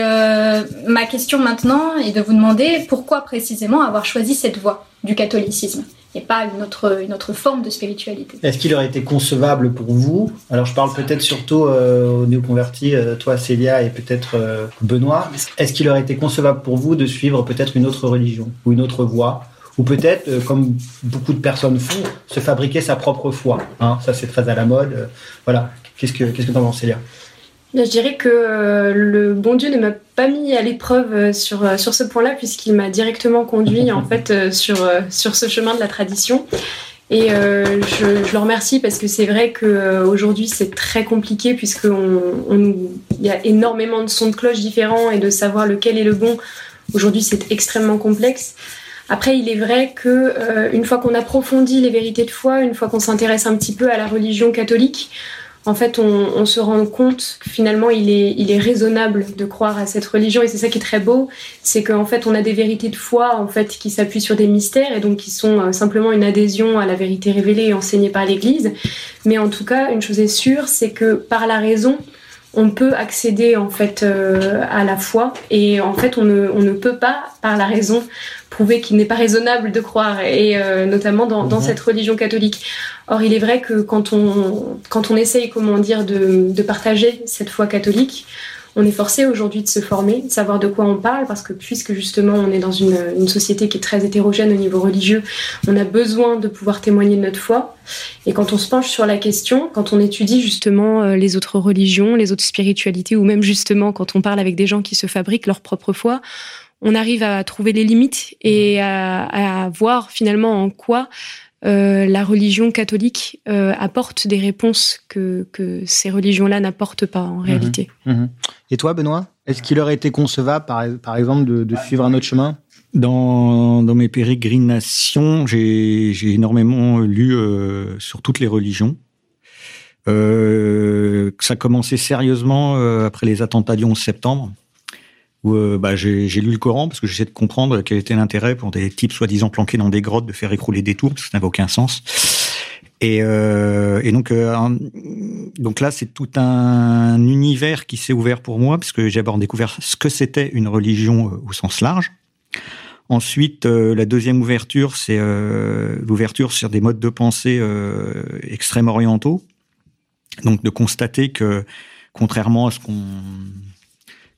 ma question maintenant est de vous demander pourquoi précisément avoir choisi cette voie du catholicisme et pas une autre, une autre forme de spiritualité? Est-ce qu'il aurait été concevable pour vous? Alors je parle peut-être surtout euh, aux néo-convertis, euh, toi Célia et peut-être euh, Benoît. Est-ce qu'il aurait été concevable pour vous de suivre peut-être une autre religion ou une autre voie? Ou peut-être, comme beaucoup de personnes font, se fabriquer sa propre foi. Hein ça, c'est très à la mode. voilà. Qu'est-ce que qu'est-ce que t'en penses, Célia? Je dirais que euh, le bon Dieu ne m'a pas mis à l'épreuve euh, sur, euh, sur ce point-là, puisqu'il m'a directement conduit en fait sur, sur ce chemin de la tradition. Et je, je, le remercie parce que c'est vrai qu'aujourd'hui c'est très compliqué puisqu'il y a énormément de sons de cloche différents et de savoir lequel est le bon. Aujourd'hui c'est extrêmement complexe. Après, il est vrai que une fois qu'on approfondit les vérités de foi, une fois qu'on s'intéresse un petit peu à la religion catholique, en fait, on, se rend compte que finalement, il est, il est raisonnable de croire à cette religion. Et c'est ça qui est très beau, c'est qu'en fait, on a des vérités de foi en fait qui s'appuient sur des mystères et donc qui sont euh, simplement une adhésion à la vérité révélée et enseignée par l'Église. Mais en tout cas, une chose est sûre, c'est que par la raison, on peut accéder en fait euh, à la foi et en fait on ne, on ne peut pas par la raison prouver qu'il n'est pas raisonnable de croire et euh, notamment dans, dans, mhm. cette religion catholique. Or il est vrai que quand on quand on essaye comment dire de, de partager cette foi catholique, on est forcé aujourd'hui de se former, de savoir de quoi on parle, parce que puisque justement on est dans une, société qui est très hétérogène au niveau religieux, on a besoin de pouvoir témoigner de notre foi. Et quand on se penche sur la question, quand on étudie justement euh, les autres religions, les autres spiritualités, ou même justement quand on parle avec des gens qui se fabriquent leur propre foi, on arrive à trouver les limites et à voir finalement en quoi euh, la religion catholique euh, apporte des réponses que, que ces religions-là n'apportent pas en mhm. réalité. Mhm. Et toi, Benoît, est-ce qu'il aurait été concevable, par, par exemple, de, de, suivre un autre chemin? Dans, dans mes pérégrinations, j'ai énormément lu euh, sur toutes les religions. Euh, ça a commencé sérieusement euh, après les attentats du 11 septembre euh, bah, j'ai lu le Coran parce que j'essaie de comprendre quel était l'intérêt pour des types soi-disant planqués dans des grottes de faire écrouler des tours, parce que ça n'avait aucun sens. Et, euh, euh, donc là, c'est tout un univers qui s'est ouvert pour moi, puisque j'ai d'abord découvert ce que c'était une religion au sens large. Ensuite, la deuxième ouverture, c'est l'ouverture sur des modes de pensée extrêmement orientaux. Donc, de constater que, contrairement à ce qu'on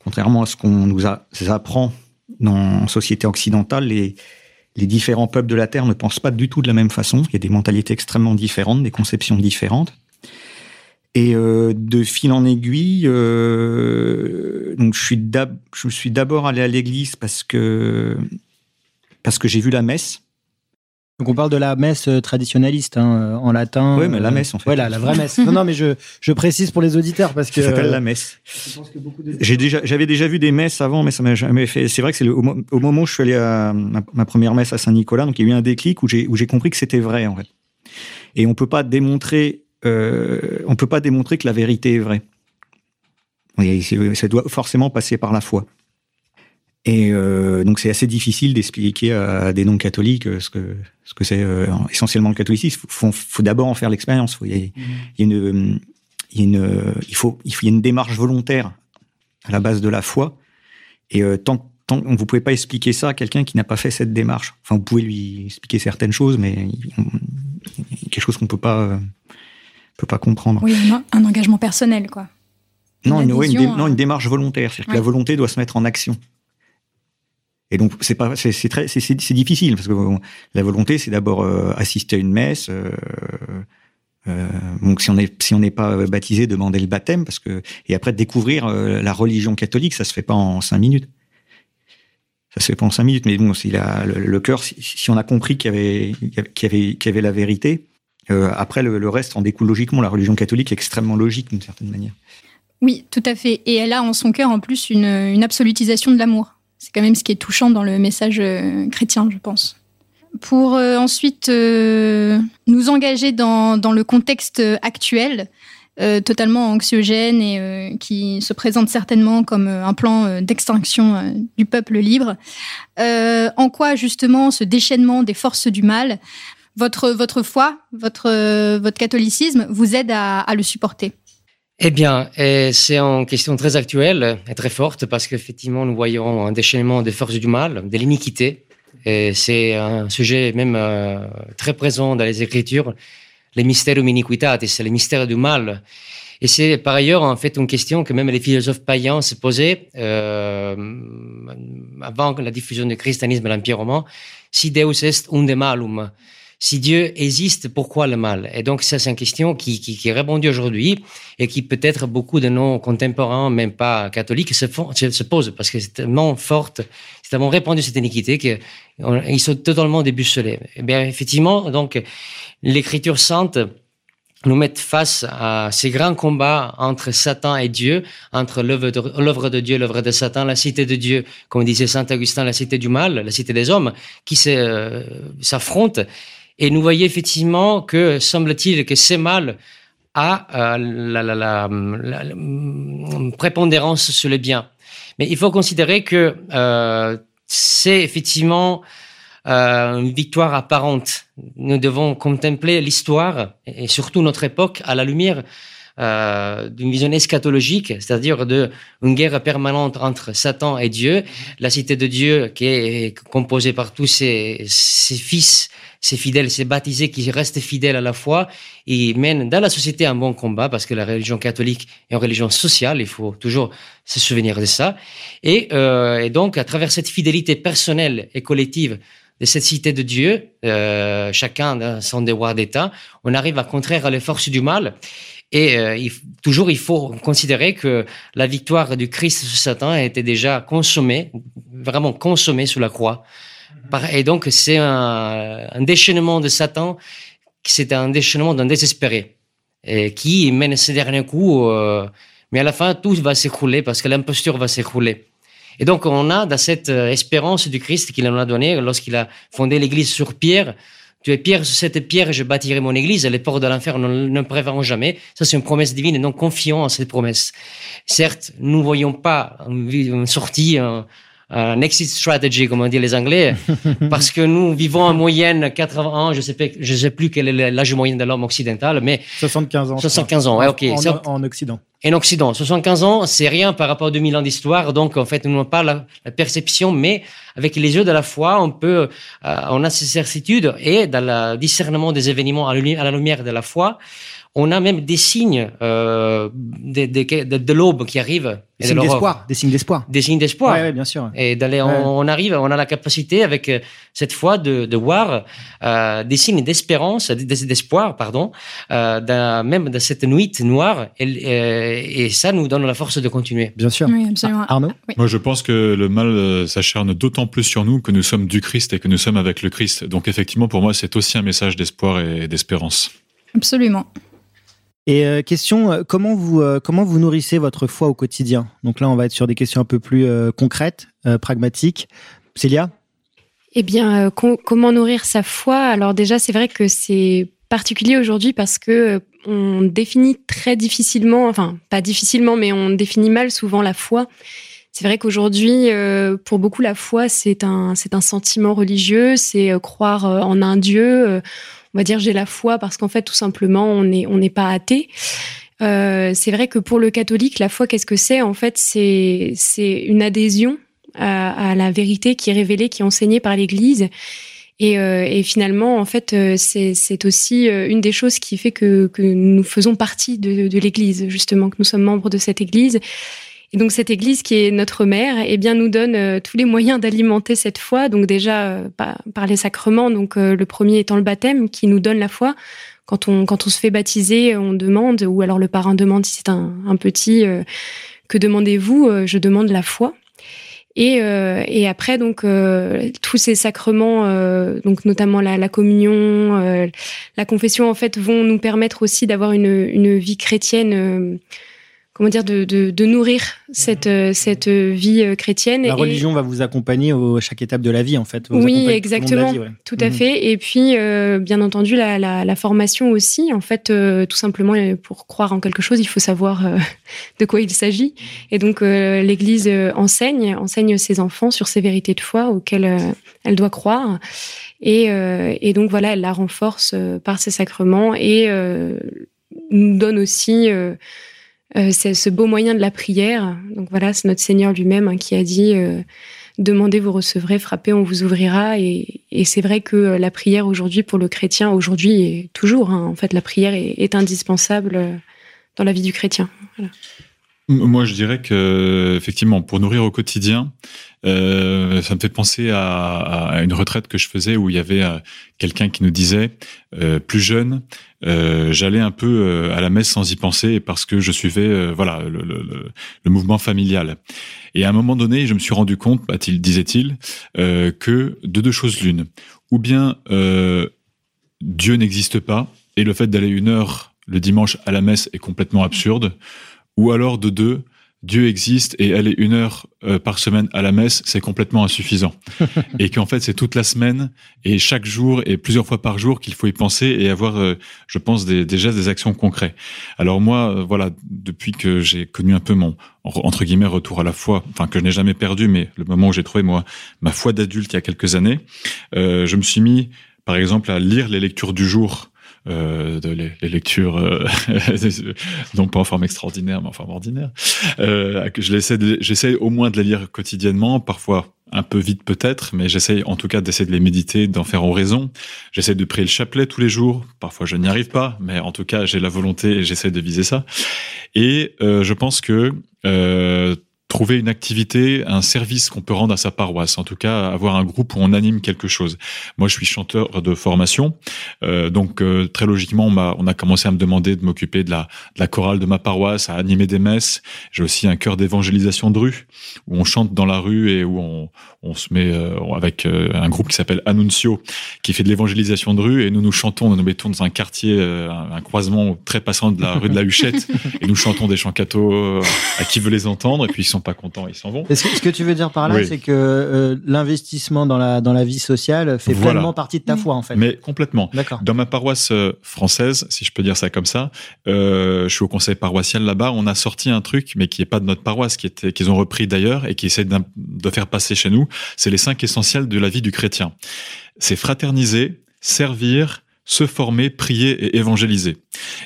contrairement à ce qu'on nous apprend dans la société occidentale, les, différents peuples de la Terre ne pensent pas du tout de la même façon. Il y a des mentalités extrêmement différentes, des conceptions différentes. Et euh, de fil en aiguille, euh, donc je suis d'abord allé à l'église parce que j'ai vu la messe donc on parle de la messe euh, traditionnaliste hein, euh, en latin. Oui, mais la messe en fait. Voilà, la vraie messe. non, non, mais je, je précise pour les auditeurs parce que. Ça s'appelle la messe. J'ai déjà, j'avais déjà vu des messes avant, mais ça m'a jamais fait. C'est vrai que c'est au, au, moment où je suis allé à ma, première messe à Saint-Nicolas, donc il y a eu un déclic où j'ai où j'ai compris que c'était vrai en fait. Et on peut pas démontrer, euh, on peut pas démontrer que la vérité est vraie. ça doit forcément passer par la foi. Et euh, donc c'est assez difficile d'expliquer à des non-catholiques euh, ce que ce que c'est euh, essentiellement le catholicisme. Il faut, faut d'abord en faire l'expérience. Il, y a une, il y a une, il faut, il faut, y a une démarche volontaire à la base de la foi. Et euh, tant, tant vous pouvez pas expliquer ça à quelqu'un qui n'a pas fait cette démarche. Enfin, vous pouvez lui expliquer certaines choses, mais quelque chose qu'on peut pas peut pas comprendre. Oui, un engagement personnel, quoi. non, une, non, une démarche volontaire. C'est-à-dire que la volonté doit se mettre en action. Et donc c'est pas c'est très c'est difficile parce que la volonté c'est d'abord euh, assister à une messe. Euh, euh, donc si on est si on n'est pas baptisé, demander le baptême parce que et après découvrir la religion catholique, ça se fait pas en cinq minutes. Ça se fait pas en cinq minutes, mais bon, si le, cœur, si, on a compris qu'il y avait qu'il y avait qu'il y avait la vérité, après le, le, reste en découle logiquement. La religion catholique est extrêmement logique d'une certaine manière. Oui, tout à fait. Et elle a en son cœur en plus une, une absolutisation de l'amour. C'est quand même ce qui est touchant dans le message chrétien, je pense pour ensuite nous engager dans, le contexte actuel. Euh, totalement anxiogène et euh, qui se présente certainement comme euh, un plan d'extinction du peuple libre. en quoi justement ce déchaînement des forces du mal, votre, foi, votre, catholicisme vous aide à le supporter? Eh bien, c'est une question très actuelle et très forte parce qu'effectivement, nous voyons un déchaînement des forces du mal, de l'iniquité. Et c'est un sujet même très présent dans les Écritures les mystères iniquitatis, c'est les mystères du mal. Et c'est par ailleurs en fait une question que même les philosophes païens se posaient euh, avant la diffusion du christianisme à l'Empire romain. Si Deus est unde malum, si Dieu existe, pourquoi le mal? Et donc ça c'est une question qui, qui, qui est répondue aujourd'hui et qui peut-être beaucoup de nos contemporains, même pas catholiques, se, font, se, posent parce que c'est tellement forte, c'est tellement répandu cette iniquité qu'ils sont totalement déboussolés. Et eh bien effectivement, donc l'Écriture sainte nous met face à ces grands combats entre Satan et Dieu, entre l'œuvre de, Dieu, l'œuvre de Satan, la cité de Dieu, comme disait Saint Augustin, la cité du mal, la cité des hommes, qui euh, s'affrontent. Et nous voyons effectivement que, semble-t-il, que ces mal a euh, la, la, prépondérance sur le bien. Mais il faut considérer que euh, c'est effectivement euh, une victoire apparente. Nous devons contempler l'histoire et surtout notre époque à la lumière euh, d'une vision eschatologique, c'est-à-dire d'une guerre permanente entre Satan et Dieu, la cité de Dieu qui est composée par tous ses, fils, ses fidèles, ses baptisés qui restent fidèles à la foi et mènent dans la société un bon combat parce que la religion catholique est une religion sociale, il faut toujours se souvenir de ça. Et, euh, et donc, à travers cette fidélité personnelle et collective de cette cité de Dieu, euh, chacun dans son devoir d'État, on arrive à contraire les forces du mal. Et euh, il, toujours, il faut considérer que la victoire du Christ sur Satan a été déjà consommée, vraiment consommée sous la croix. Et donc, c'est un, un, déchaînement de Satan, c'est un déchaînement d'un désespéré, et qui mène ces derniers coups, euh, mais à la fin, tout va s'écrouler parce que l'imposture va s'écrouler. Et donc, on a dans cette euh, espérance du Christ qu'il nous a donné lorsqu'il a fondé l'Église sur Pierre, tu es pierre, cette pierre, je bâtirai mon église, les portes de l'enfer ne, ne prévaront jamais. Ça, c'est une promesse divine et donc confions en cette promesse. Certes, nous voyons pas une sortie, exit strategy, comme on dit les Anglais, parce que nous vivons en moyenne 80 ans, je sais pas, je sais plus quel est l'âge moyen de l'homme occidental, mais 75 ans. 75 ans, ouais, ok. En, en, Occident. En Occident, 75 ans, c'est rien par rapport à 2000 ans d'histoire, donc en fait, nous n'avons pas la, la, perception, mais avec les yeux de la foi, on peut, euh, on a ces certitudes et dans le discernement des événements à la lumière de la foi, on a même des signes euh, de, de, de, de l'aube qui arrive. Des signes d'espoir. Des signes d'espoir. Des signes d'espoir. Ouais, ouais, bien sûr. Et d'aller, on, on, arrive, on a la capacité avec euh, cette foi de, de voir euh, des signes d'espérance, d'espoir, pardon, euh, même de cette nuit noire. Et, et, ça nous donne la force de continuer. Bien sûr. Oui, absolument. Arnaud. Oui. Moi, je pense que le mal s'acharne d'autant plus sur nous que nous sommes du Christ et que nous sommes avec le Christ. Donc, effectivement, pour moi, c'est aussi un message d'espoir et d'espérance. Absolument. Et euh, question, euh, comment vous euh, comment vous nourrissez votre foi au quotidien? Donc là, on va être sur des questions un peu plus concrètes, pragmatiques. Célia? Eh bien, com comment nourrir sa foi Alors déjà, c'est vrai que c'est particulier aujourd'hui parce que on définit très difficilement, enfin pas difficilement, mais on définit mal souvent la foi. C'est vrai qu'aujourd'hui, pour beaucoup, la foi, c'est un, c'est un sentiment religieux, c'est croire en un Dieu va dire j'ai la foi parce qu'en fait tout simplement on n'est on n'est pas athée. Euh, c'est vrai que pour le catholique, la foi, qu'est-ce que c'est? En fait, c'est c'est une adhésion à, la vérité qui est révélée, qui est enseignée par l'Église. Et, euh, finalement, en fait, euh, c'est aussi une des choses qui fait que, que nous faisons partie de, de l'Église, justement, que nous sommes membres de cette Église. Et donc cette Église qui est notre mère, eh bien nous donne euh, tous les moyens d'alimenter cette foi. Donc déjà euh, par, les sacrements, donc euh, le premier étant le baptême qui nous donne la foi. Quand on quand on se fait baptiser, on demande ou alors le parrain demande si c'est un, petit que demandez-vous Je demande la foi. Et, et après donc tous ces sacrements, donc notamment la, la communion, la confession en fait vont nous permettre aussi d'avoir une, une vie chrétienne comment dire, de, de, nourrir cette, euh, cette vie euh, chrétienne. La religion va vous accompagner à chaque étape de la vie, en fait. oui, exactement. Tout à mhm. fait. Et puis, euh, bien entendu, la, la, formation aussi. En fait, tout simplement, pour croire en quelque chose, il faut savoir de quoi il s'agit. Et donc, l'Église enseigne, enseigne ses enfants sur ces vérités de foi auxquelles elle doit croire. Et, et, donc, voilà, elle la renforce par ses sacrements et nous donne aussi euh, c'est ce beau moyen de la prière. Donc voilà, c'est notre Seigneur lui-même hein, qui a dit euh, Demandez, vous recevrez, frappez, on vous ouvrira. Et, c'est vrai que euh, la prière aujourd'hui, pour le chrétien, aujourd'hui et toujours, hein, en fait, la prière est, indispensable dans la vie du chrétien. Moi, je dirais que effectivement, pour nourrir au quotidien, euh, ça me fait penser à, à, une retraite que je faisais où il y avait euh, quelqu'un qui nous disait, euh, plus jeune, euh, j'allais un peu euh, à la messe sans y penser parce que je suivais, voilà, le, le, le, mouvement familial. Et à un moment donné, je me suis rendu compte, disait-il, que de deux choses l'une, ou bien Dieu n'existe pas et le fait d'aller une heure le dimanche à la messe est complètement absurde, ou alors de deux, Dieu existe et aller une heure euh, par semaine à la messe, c'est complètement insuffisant. et qu'en fait, c'est toute la semaine et chaque jour et plusieurs fois par jour qu'il faut y penser et avoir, euh, je pense, des, des, gestes, des actions concrets. Alors moi, euh, voilà, depuis que j'ai connu un peu mon, entre guillemets, retour à la foi, enfin que je n'ai jamais perdu, mais le moment où j'ai trouvé, moi, ma foi d'adulte il y a quelques années, je me suis mis, par exemple, à lire les lectures du jour euh, de les, lectures, euh, non pas en forme extraordinaire, mais en forme ordinaire. Euh, j'essaie au moins de les lire quotidiennement, parfois un peu vite peut-être, mais j'essaie en tout cas d'essayer de les méditer, d'en faire oraison. J'essaie de prier le chapelet tous les jours. Parfois je n'y arrive pas, mais en tout cas j'ai la volonté et j'essaie de viser ça. Et euh, je pense que euh, trouver une activité, un service qu'on peut rendre à sa paroisse. En tout cas, avoir un groupe où on anime quelque chose. Moi, je suis chanteur de formation, euh, donc euh, très logiquement, on a, on a commencé à me demander de m'occuper de la, de la chorale de ma paroisse, à animer des messes. J'ai aussi un chœur d'évangélisation de rue où on chante dans la rue et où on, on se met euh, avec euh, un groupe qui s'appelle Annuncio, qui fait de l'évangélisation de rue et nous nous chantons, nous nous mettons dans un quartier, euh, un, croisement très passant de la rue de la Huchette et nous chantons des chants cathos à qui veut les entendre et puis ils sont pas contents, ils s'en vont. Ce que, ce que tu veux dire par là, c'est que euh, l'investissement dans la, dans la vie sociale fait pleinement partie de ta foi, en fait. Mais complètement. D'accord. Dans ma paroisse euh, française, si je peux dire ça comme ça, euh, je suis au conseil paroissial là-bas, on a sorti un truc, mais qui est pas de notre paroisse, qui était, qu'ils ont repris d'ailleurs et qui essaie de faire passer chez nous. C'est les cinq essentiels de la vie du chrétien. C'est fraterniser, servir, se former, prier et évangéliser.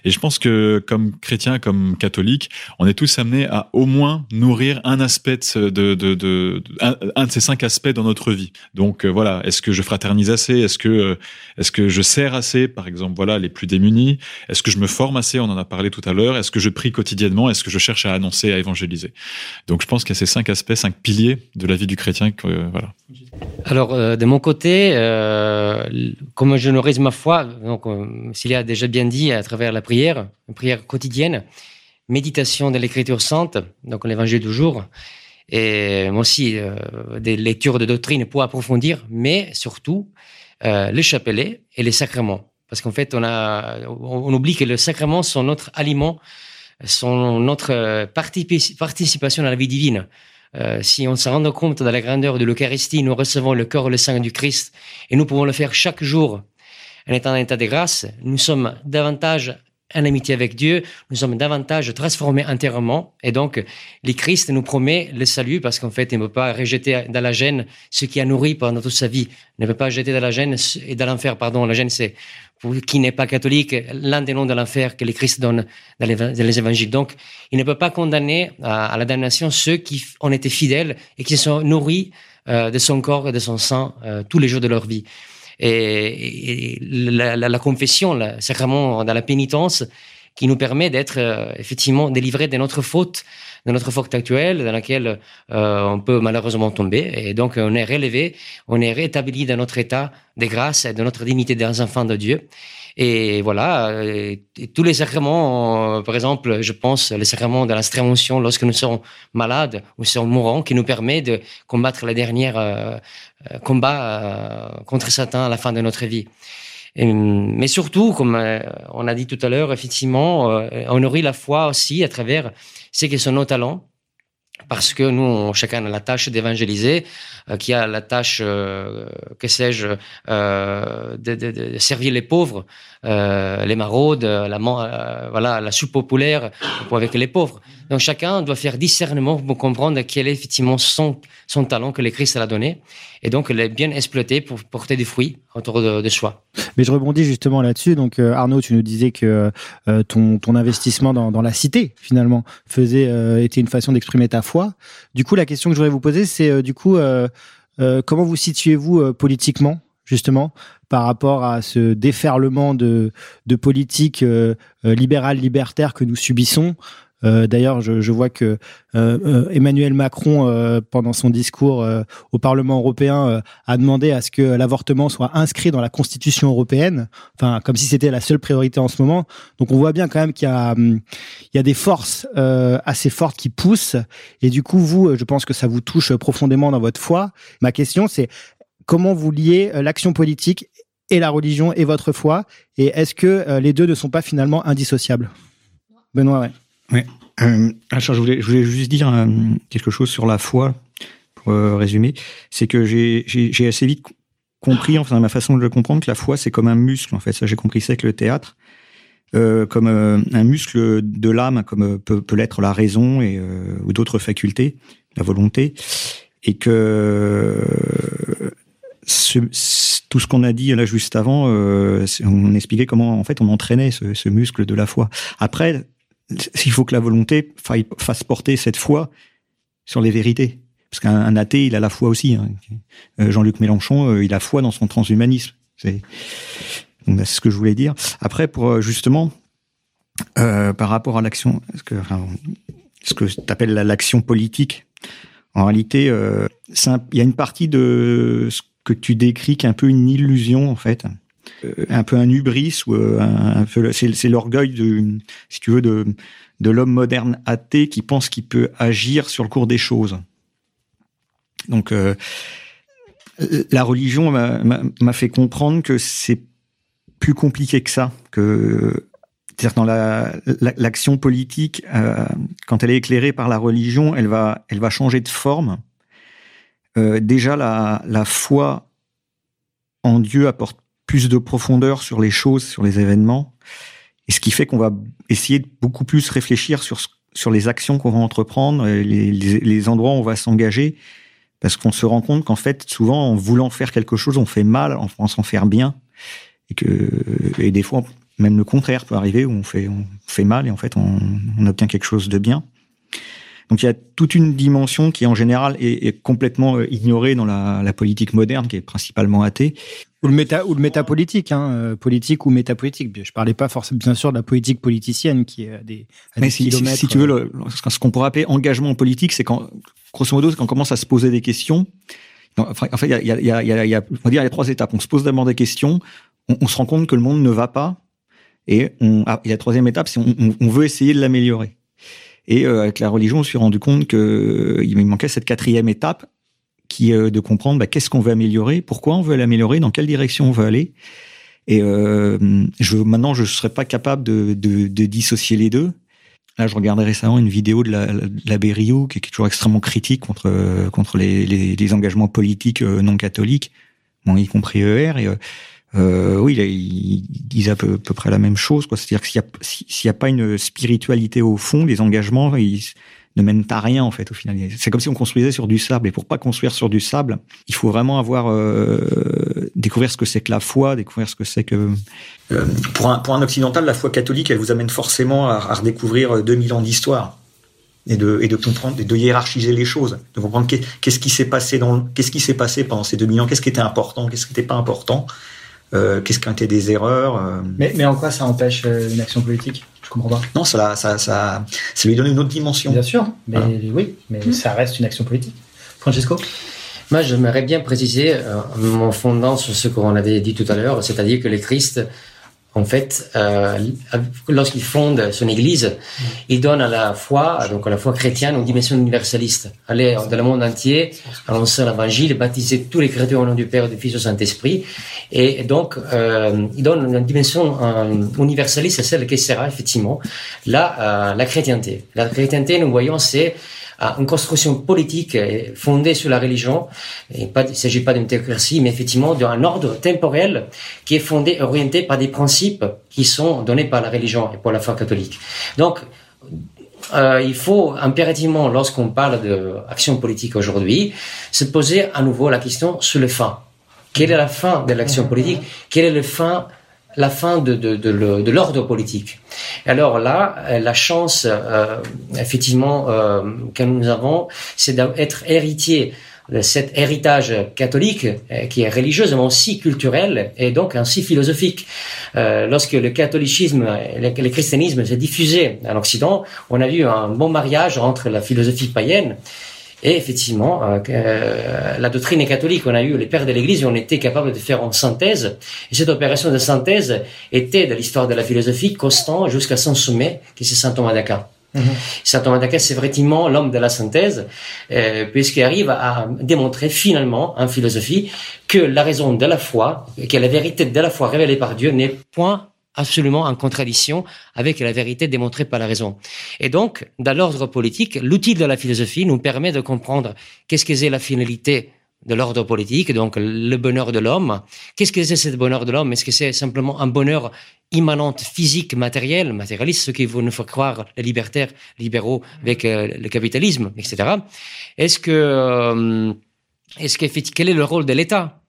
Et je pense que comme chrétien, comme catholique, on est tous amenés à au moins nourrir un aspect de, un, de ces cinq aspects dans notre vie. Donc euh, voilà, est-ce que je fraternise assez? Est-ce que euh, est-ce que je sers assez? Par exemple, voilà, les plus démunis. Est-ce que je me forme assez? On en a parlé tout à l'heure. Est-ce que je prie quotidiennement? Est-ce que je cherche à annoncer, à évangéliser? Donc je pense qu'il y a ces cinq aspects, cinq piliers de la vie du chrétien. Euh, voilà. Alors de mon côté, comme je nourris ma foi, donc, s'il a déjà bien dit à travers la prière, une prière quotidienne, méditation de l'Écriture sainte, donc l'Évangile du jour, et aussi euh, des lectures de doctrine pour approfondir, mais surtout euh, le chapelet et les sacrements. Parce qu'en fait, on, a, on oublie que les sacrements sont notre aliment, sont notre participation à la vie divine. si on se rend compte de la grandeur de l'Eucharistie, nous recevons le corps et le sang du Christ, et nous pouvons le faire chaque jour en étant en état de grâce, nous sommes davantage en amitié avec Dieu, nous sommes davantage transformés intérieurement. Et donc, le Christ nous promet le salut parce qu'en fait, il ne peut pas rejeter dans la gêne ce qui a nourri pendant toute sa vie. Il ne peut pas jeter dans la gêne et dans l'enfer, pardon. La gêne, c'est, pour qui n'est pas catholique, l'un des noms de l'enfer que le Christ donne dans les, évangiles. Donc, il ne peut pas condamner à, la damnation ceux qui ont été fidèles et qui sont nourris euh, de son corps et de son sang euh, tous les jours de leur vie et, la, confession, le sacrement dans la pénitence, qui nous permet d'être euh, effectivement délivrés de notre faute, de notre faute actuelle, dans laquelle euh, on peut malheureusement tomber. Et donc, on est relevé, on est rétabli dans notre état de grâce et de notre dignité des enfants de Dieu. Et voilà, tous les sacrements, euh, par exemple, je pense, les sacrements de la lorsque nous sommes malades ou sommes mourants, qui nous permet de combattre la dernière euh, euh combat euh, contre Satan à la fin de notre vie. mais surtout, comme on a dit tout à l'heure, effectivement, on nourrit la foi aussi à travers ce qui sont nos talents parce que nous, chacun a la tâche d'évangéliser, euh, qui a la tâche, euh, que sais-je, euh, de, servir les pauvres, les maraudes, la, voilà, la soupe populaire avec les pauvres. Donc chacun doit faire discernement pour comprendre quel est effectivement son, son talent que le Christ a donné, et donc les bien exploiter pour porter des fruits autour de, soi. Mais je rebondis justement là-dessus. Donc Arnaud, tu nous disais que ton, ton investissement dans, la cité finalement faisait était une façon d'exprimer ta foi. Du coup, la question que je voudrais vous poser, c'est du coup euh, comment vous situez-vous euh, politiquement, justement, par rapport à ce déferlement de, de politique euh, libérale, libertaire que nous subissons D'ailleurs, je, je, vois que Emmanuel Macron, pendant son discours au Parlement européen, a demandé à ce que l'avortement soit inscrit dans la Constitution européenne, enfin comme si c'était la seule priorité en ce moment. Donc on voit bien quand même qu'il y a, hum, y a des forces assez fortes qui poussent. Et du coup, vous, je pense que ça vous touche profondément dans votre foi. Ma question, c'est comment vous liez l'action politique et la religion et votre foi, et est-ce que les deux ne sont pas finalement indissociables? Benoît, ouais. Oui. Euh, je, voulais, je voulais juste dire euh, quelque chose sur la foi, pour euh, résumer. C'est que j'ai assez vite compris, enfin, ma façon de le comprendre, que la foi, c'est comme un muscle, en fait. Ça, j'ai compris ça avec le théâtre. Euh, comme un muscle de l'âme, comme peut, l'être la raison et, ou d'autres facultés, la volonté. Et que tout ce qu'on a dit là juste avant, on expliquait comment, en fait, on entraînait ce muscle de la foi. Après, s'il faut que la volonté fasse porter cette foi sur les vérités. Parce qu'un athée, il a la foi aussi. Hein. Euh, Jean-Luc Mélenchon, euh, il a foi dans son transhumanisme. C'est ce que je voulais dire. Après, pour euh, justement, par rapport à l'action, ce que, enfin, ce que tu appelles l'action politique, en réalité, il y a une partie de ce que tu décris qui est un peu une illusion, en fait. Euh, un peu un hubris ou euh, c'est l'orgueil de si tu veux de de l'homme moderne athée qui pense qu'il peut agir sur le cours des choses. Donc euh, la religion m'a fait comprendre que c'est plus compliqué que ça, que c'est-à-dire dans l'action la, politique, quand elle est éclairée par la religion, elle va, elle va changer de forme. Déjà, la, la foi en Dieu apporte plus de profondeur sur les choses, sur les événements, et ce qui fait qu'on va essayer de beaucoup plus réfléchir sur sur les actions qu'on va entreprendre, les, les, endroits où on va s'engager, parce qu'on se rend compte qu'en fait, souvent, en voulant faire quelque chose, on fait mal en pensant faire bien, et que et des fois, même le contraire peut arriver où on fait on fait mal et en fait, on, obtient quelque chose de bien. Donc il y a toute une dimension qui en général est, complètement euh, ignorée dans la, politique moderne, qui est principalement athée. Ou le méta ou le métapolitique, hein, euh, politique ou métapolitique. Je parlais pas forcément bien sûr de la politique politicienne qui est à des, à Mais des si, kilomètres. Si, si tu veux, le, ce qu'on pourrait appeler engagement politique, c'est quand, grosso modo, quand on commence à se poser des questions. En fait, il y a, il y a, il y a, il y a, on va dire, il y a trois étapes. On se pose d'abord des questions, on, on, se rend compte que le monde ne va pas, et on, ah, la troisième étape, c'est on, on, veut essayer de l'améliorer. Et euh, avec la religion, on s'est rendu compte que euh, il manquait cette quatrième étape qui est de comprendre bah, qu'est-ce qu'on veut améliorer, pourquoi on veut l'améliorer, dans quelle direction on veut aller. Et euh, je, maintenant, je ne serais pas capable de, de, de, dissocier les deux. Là, je regardais récemment une vidéo de l'abbé la, Rioux, qui est toujours extrêmement critique contre, contre les, les, les engagements politiques non catholiques, bon, y compris ER. Et, euh, oui, ils disent à peu, peu, près la même chose. C'est-à-dire que s'il n'y a, s'il y a pas une spiritualité au fond, les engagements, ils ne mènent à rien en fait au final. C'est comme si on construisait sur du sable. Et pour pas construire sur du sable, il faut vraiment avoir euh, découvrir ce que c'est que la foi, découvrir ce que c'est que euh, pour un pour un occidental, la foi catholique, elle vous amène forcément à, à redécouvrir 2000 ans d'histoire et de et de comprendre et de hiérarchiser les choses, de comprendre qu'est-ce qui s'est passé dans qu'est-ce qui s'est passé pendant ces 2000 ans, qu'est-ce qui était important, qu'est-ce qui n'était pas important. Euh, qu'est-ce qui été des erreurs. Euh... Mais, mais en quoi ça empêche euh, une action politique? Je comprends pas. Non, ça, ça, ça, ça lui donne une autre dimension. Bien sûr, mais voilà. oui, mais mmh. ça reste une action politique. Francesco Moi, j'aimerais bien préciser, euh, mon fondant sur ce qu'on avait dit tout à l'heure, c'est-à-dire que le Christ en fait, euh, lorsqu'il fonde son église, il donne à la foi, donc à la foi chrétienne, une dimension universaliste. Aller dans le monde entier, annoncer l'évangile, baptiser tous les chrétiens au nom du Père, du Fils et du Saint-Esprit. Et donc, euh, il donne une dimension euh, universaliste, celle qui sera effectivement la, euh, la chrétienté. La chrétienté, nous voyons, c'est une construction politique fondée sur la religion. il ne s'agit pas d'une théocratie, mais effectivement d'un ordre temporel qui est fondé, orienté par des principes qui sont donnés par la religion et par la foi catholique. Donc, euh, il faut impérativement, lorsqu'on parle d'action politique aujourd'hui, se poser à nouveau la question sur le fin. Quelle est la fin de l'action politique? Quelle est le fin la fin de, de, de, l'ordre politique. Alors là, la chance, euh, effectivement, euh, que nous avons, c'est d'être héritier de cet héritage catholique euh, qui est religieux mais aussi culturel et donc ainsi philosophique. Euh, lorsque le catholicisme, le, le christianisme s'est diffusé en Occident, on a eu un bon mariage entre la philosophie païenne effectivement, euh, euh, la doctrine catholique, on a eu les pères de l'Église, on était capable de faire en synthèse. Et cette opération de synthèse était de l'histoire de la philosophie constant jusqu'à son sommet, qui c'est saint Thomas d'Aquin. Mm-hmm. Saint Thomas d'Aquin, c'est vraiment l'homme de la synthèse, euh, puisqu'il arrive à démontrer finalement en philosophie que la raison de la foi, que la vérité de la foi révélée par Dieu n'est point absolument en contradiction avec la vérité démontrée par la raison. Et donc, dans l'ordre politique, l'outil de la philosophie nous permet de comprendre qu'est-ce que c'est la finalité de l'ordre politique, donc le bonheur de l'homme. Qu'est-ce que c'est ce bonheur de l'homme? Est-ce que c'est simplement un bonheur immanent, physique, matériel, matérialiste, ce qui nous fait croire les libertaires, libéraux avec euh, le capitalisme, etc. Est-ce que, euh, est-ce que, quel est le rôle de l'État?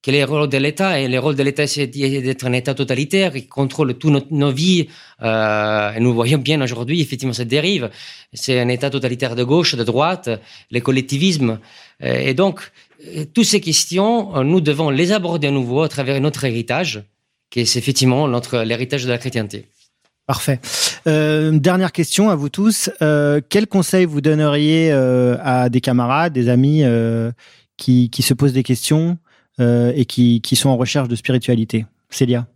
Quel est le rôle de l'État Et le rôle de l'État, c'est d'être un État totalitaire qui contrôle toutes nos, vies. Euh, et nous voyons bien aujourd'hui, effectivement, cette dérive. C'est un État totalitaire de gauche, de droite, le collectivisme. Euh, et donc, euh, toutes ces questions, euh, nous devons les aborder à nouveau à travers notre héritage, qui est effectivement l'héritage de la chrétienté. Parfait. Euh, dernière question à vous tous. Euh, quel conseil vous donneriez euh, à des camarades, des amis qui, qui se posent des questions euh, et qui, qui, sont en recherche de spiritualité. Célia.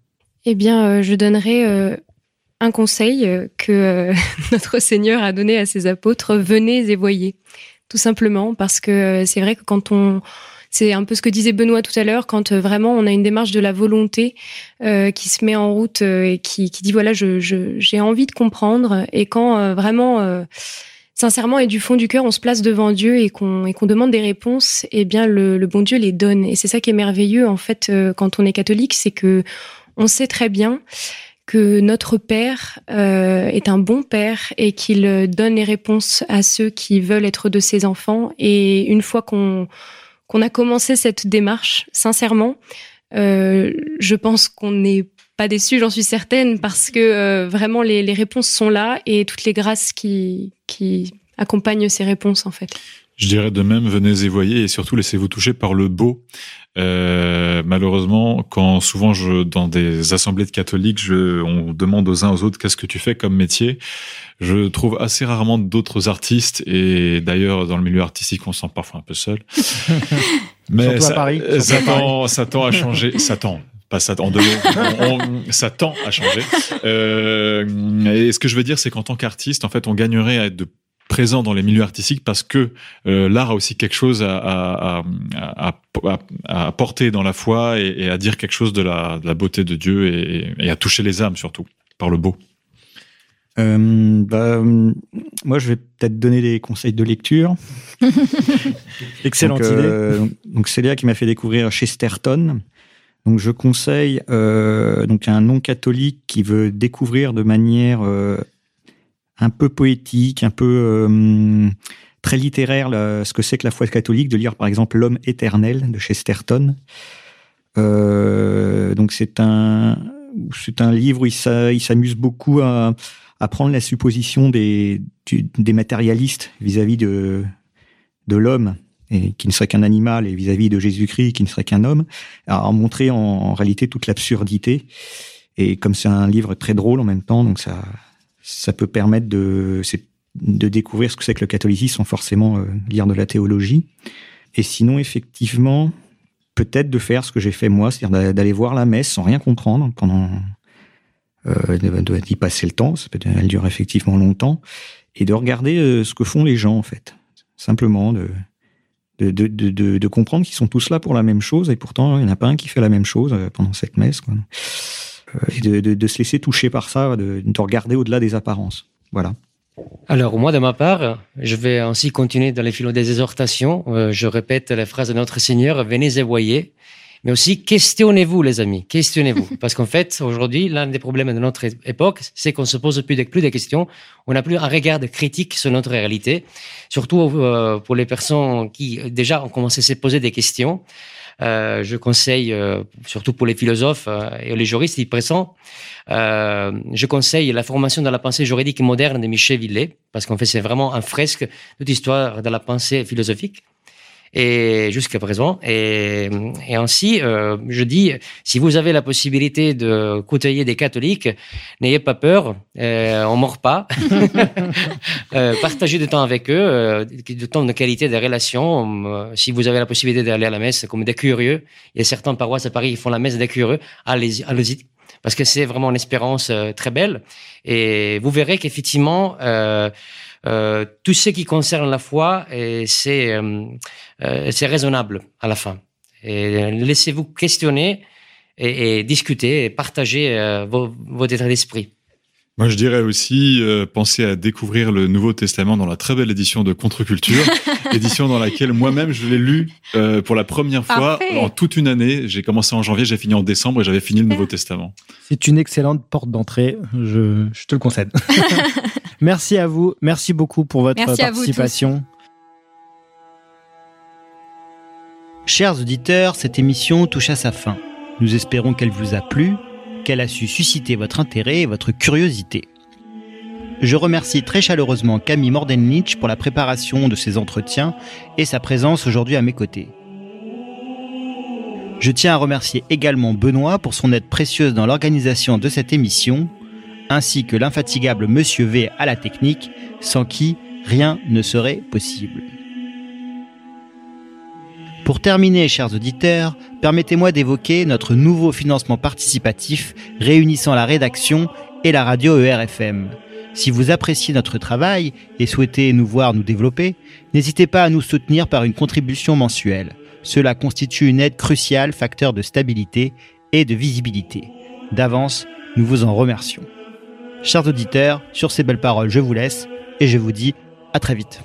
Eh bien, euh, je donnerais euh, un conseil que notre Seigneur a donné à ses apôtres, venez et voyez, tout simplement, parce que c'est vrai que quand on... C'est un peu ce que disait Benoît tout à l'heure, quand vraiment on a une démarche de la volonté qui se met en route et qui, qui dit voilà, j'ai je, envie de comprendre, et quand vraiment sincèrement et du fond du cœur, on se place devant Dieu et qu'on demande des réponses, eh bien le, le, bon Dieu les donne. Et c'est ça qui est merveilleux en fait euh, quand on est catholique, c'est que on sait très bien que notre Père euh, est un bon Père et qu'il donne les réponses à ceux qui veulent être de ses enfants. Et une fois qu'on qu'on a commencé cette démarche, sincèrement, euh, je pense qu'on n'est pas déçu, j'en suis certaine, parce que euh, vraiment les, les, réponses sont là et toutes les grâces qui, qui accompagnent ces réponses en fait. Je dirais de même, venez et voyez et surtout laissez-vous toucher par le beau. Euh, malheureusement, quand souvent je, dans des assemblées de catholiques, je, on demande aux uns aux autres qu'est-ce que tu fais comme métier, je trouve assez rarement d'autres artistes et d'ailleurs dans le milieu artistique on se sent parfois un peu seul. Mais ça, à Paris, ça, tend, ça tend à changer, ça tend pas ça en deux mots, ça tend à changer. Euh, et ce que je veux dire, c'est qu'en tant qu'artiste, en fait, on gagnerait à être de présent dans les milieux artistiques parce que euh, l'art a aussi quelque chose à, à, à, à, apporter dans la foi et, à dire quelque chose de la, de la beauté de Dieu et, et, à toucher les âmes surtout par le beau. Euh, bah, moi, je vais peut-être donner des conseils de lecture. Excellente donc, euh, idée. Donc, c'est Léa qui m'a fait découvrir Chesterton. Donc je conseille euh, donc un non catholique qui veut découvrir de manière euh, un peu poétique, un peu euh, très littéraire ce que c'est que la foi catholique, de lire par exemple L'homme éternel de Chesterton. Donc c'est un livre où il s'amuse beaucoup à, à, prendre la supposition des, matérialistes vis-à-vis -vis de de l'homme et qui ne serait qu'un animal, et vis-à-vis de Jésus-Christ, qui ne serait qu'un homme, à montrer en, réalité toute l'absurdité. Et comme c'est un livre très drôle en même temps, donc ça, ça peut permettre de, de découvrir ce que c'est que le catholicisme sans forcément euh, lire de la théologie. Et sinon, effectivement, peut-être de faire ce que j'ai fait moi, c'est-à-dire d'aller voir la messe sans rien comprendre pendant euh, d'y passer le temps, ça peut, elle dure effectivement longtemps, et de regarder euh, ce que font les gens en fait, simplement de de, de, de, comprendre qu'ils sont tous là pour la même chose et pourtant il n'y en a pas un qui fait la même chose euh, pendant cette messe. Quoi. Euh, et de, se laisser toucher par ça, de, de regarder au-delà des apparences. Voilà. Alors, moi, de ma part, je vais ainsi continuer dans les philo des exhortations. Euh, je répète la phrase de notre Seigneur, venez et voyez. Mais aussi, questionnez-vous, les amis, questionnez-vous. Parce qu'en fait, aujourd'hui, l'un des problèmes de notre époque, c'est qu'on se pose plus de, plus de questions. On n'a plus un regard critique sur notre réalité. Surtout euh, pour les personnes qui, déjà, ont commencé à se poser des questions. Euh, je conseille, euh, surtout pour les philosophes euh, et les juristes y présents, je conseille la formation dans la pensée juridique moderne de Michel Villet, parce qu'en fait, c'est vraiment un fresque de l'histoire de la pensée philosophique et jusqu'à présent. Et, et ainsi, euh, je dis, si vous avez la possibilité de côtoyer des catholiques, n'ayez pas peur, euh, on mord pas. euh, partagez du temps avec eux, euh, du temps de qualité des relations. Euh, si vous avez la possibilité d'aller à la messe comme des curieux, il y a certains paroisses à Paris qui font la messe des curieux, allez-y, allez-y parce que c'est vraiment une espérance très belle. Et vous verrez qu'effectivement, euh, euh, tout ce qui concerne la foi, c'est euh, euh, c'est raisonnable à la fin. Laissez-vous questionner et, discuter et partager vos, votre état d'esprit. Moi, je dirais aussi, euh, pensez à découvrir le Nouveau Testament dans la très belle édition de Contre-Culture, édition dans laquelle moi-même je l'ai lu euh, pour la première fois Parfait. en toute une année. J'ai commencé en janvier, j'ai fini en décembre et j'avais fini le Nouveau Testament. C'est une excellente porte d'entrée, je, je te le concède. merci à vous, merci beaucoup pour votre Merci participation. Chers auditeurs, cette émission touche à sa fin. Nous espérons qu'elle vous a plu, qu'elle a su susciter votre intérêt et votre curiosité. Je remercie très chaleureusement Camille Mordenlich pour la préparation de ces entretiens et sa présence aujourd'hui à mes côtés. Je tiens à remercier également Benoît pour son aide précieuse dans l'organisation de cette émission, ainsi que l'infatigable Monsieur V à la technique, sans qui rien ne serait possible. Pour terminer, chers auditeurs, permettez-moi d'évoquer notre nouveau financement participatif réunissant la rédaction et la radio ERFM. Si vous appréciez notre travail et souhaitez nous voir nous développer, n'hésitez pas à nous soutenir par une contribution mensuelle. Cela constitue une aide cruciale, facteur de stabilité et de visibilité. D'avance, nous vous en remercions. Chers auditeurs, sur ces belles paroles, je vous laisse et je vous dis à très vite.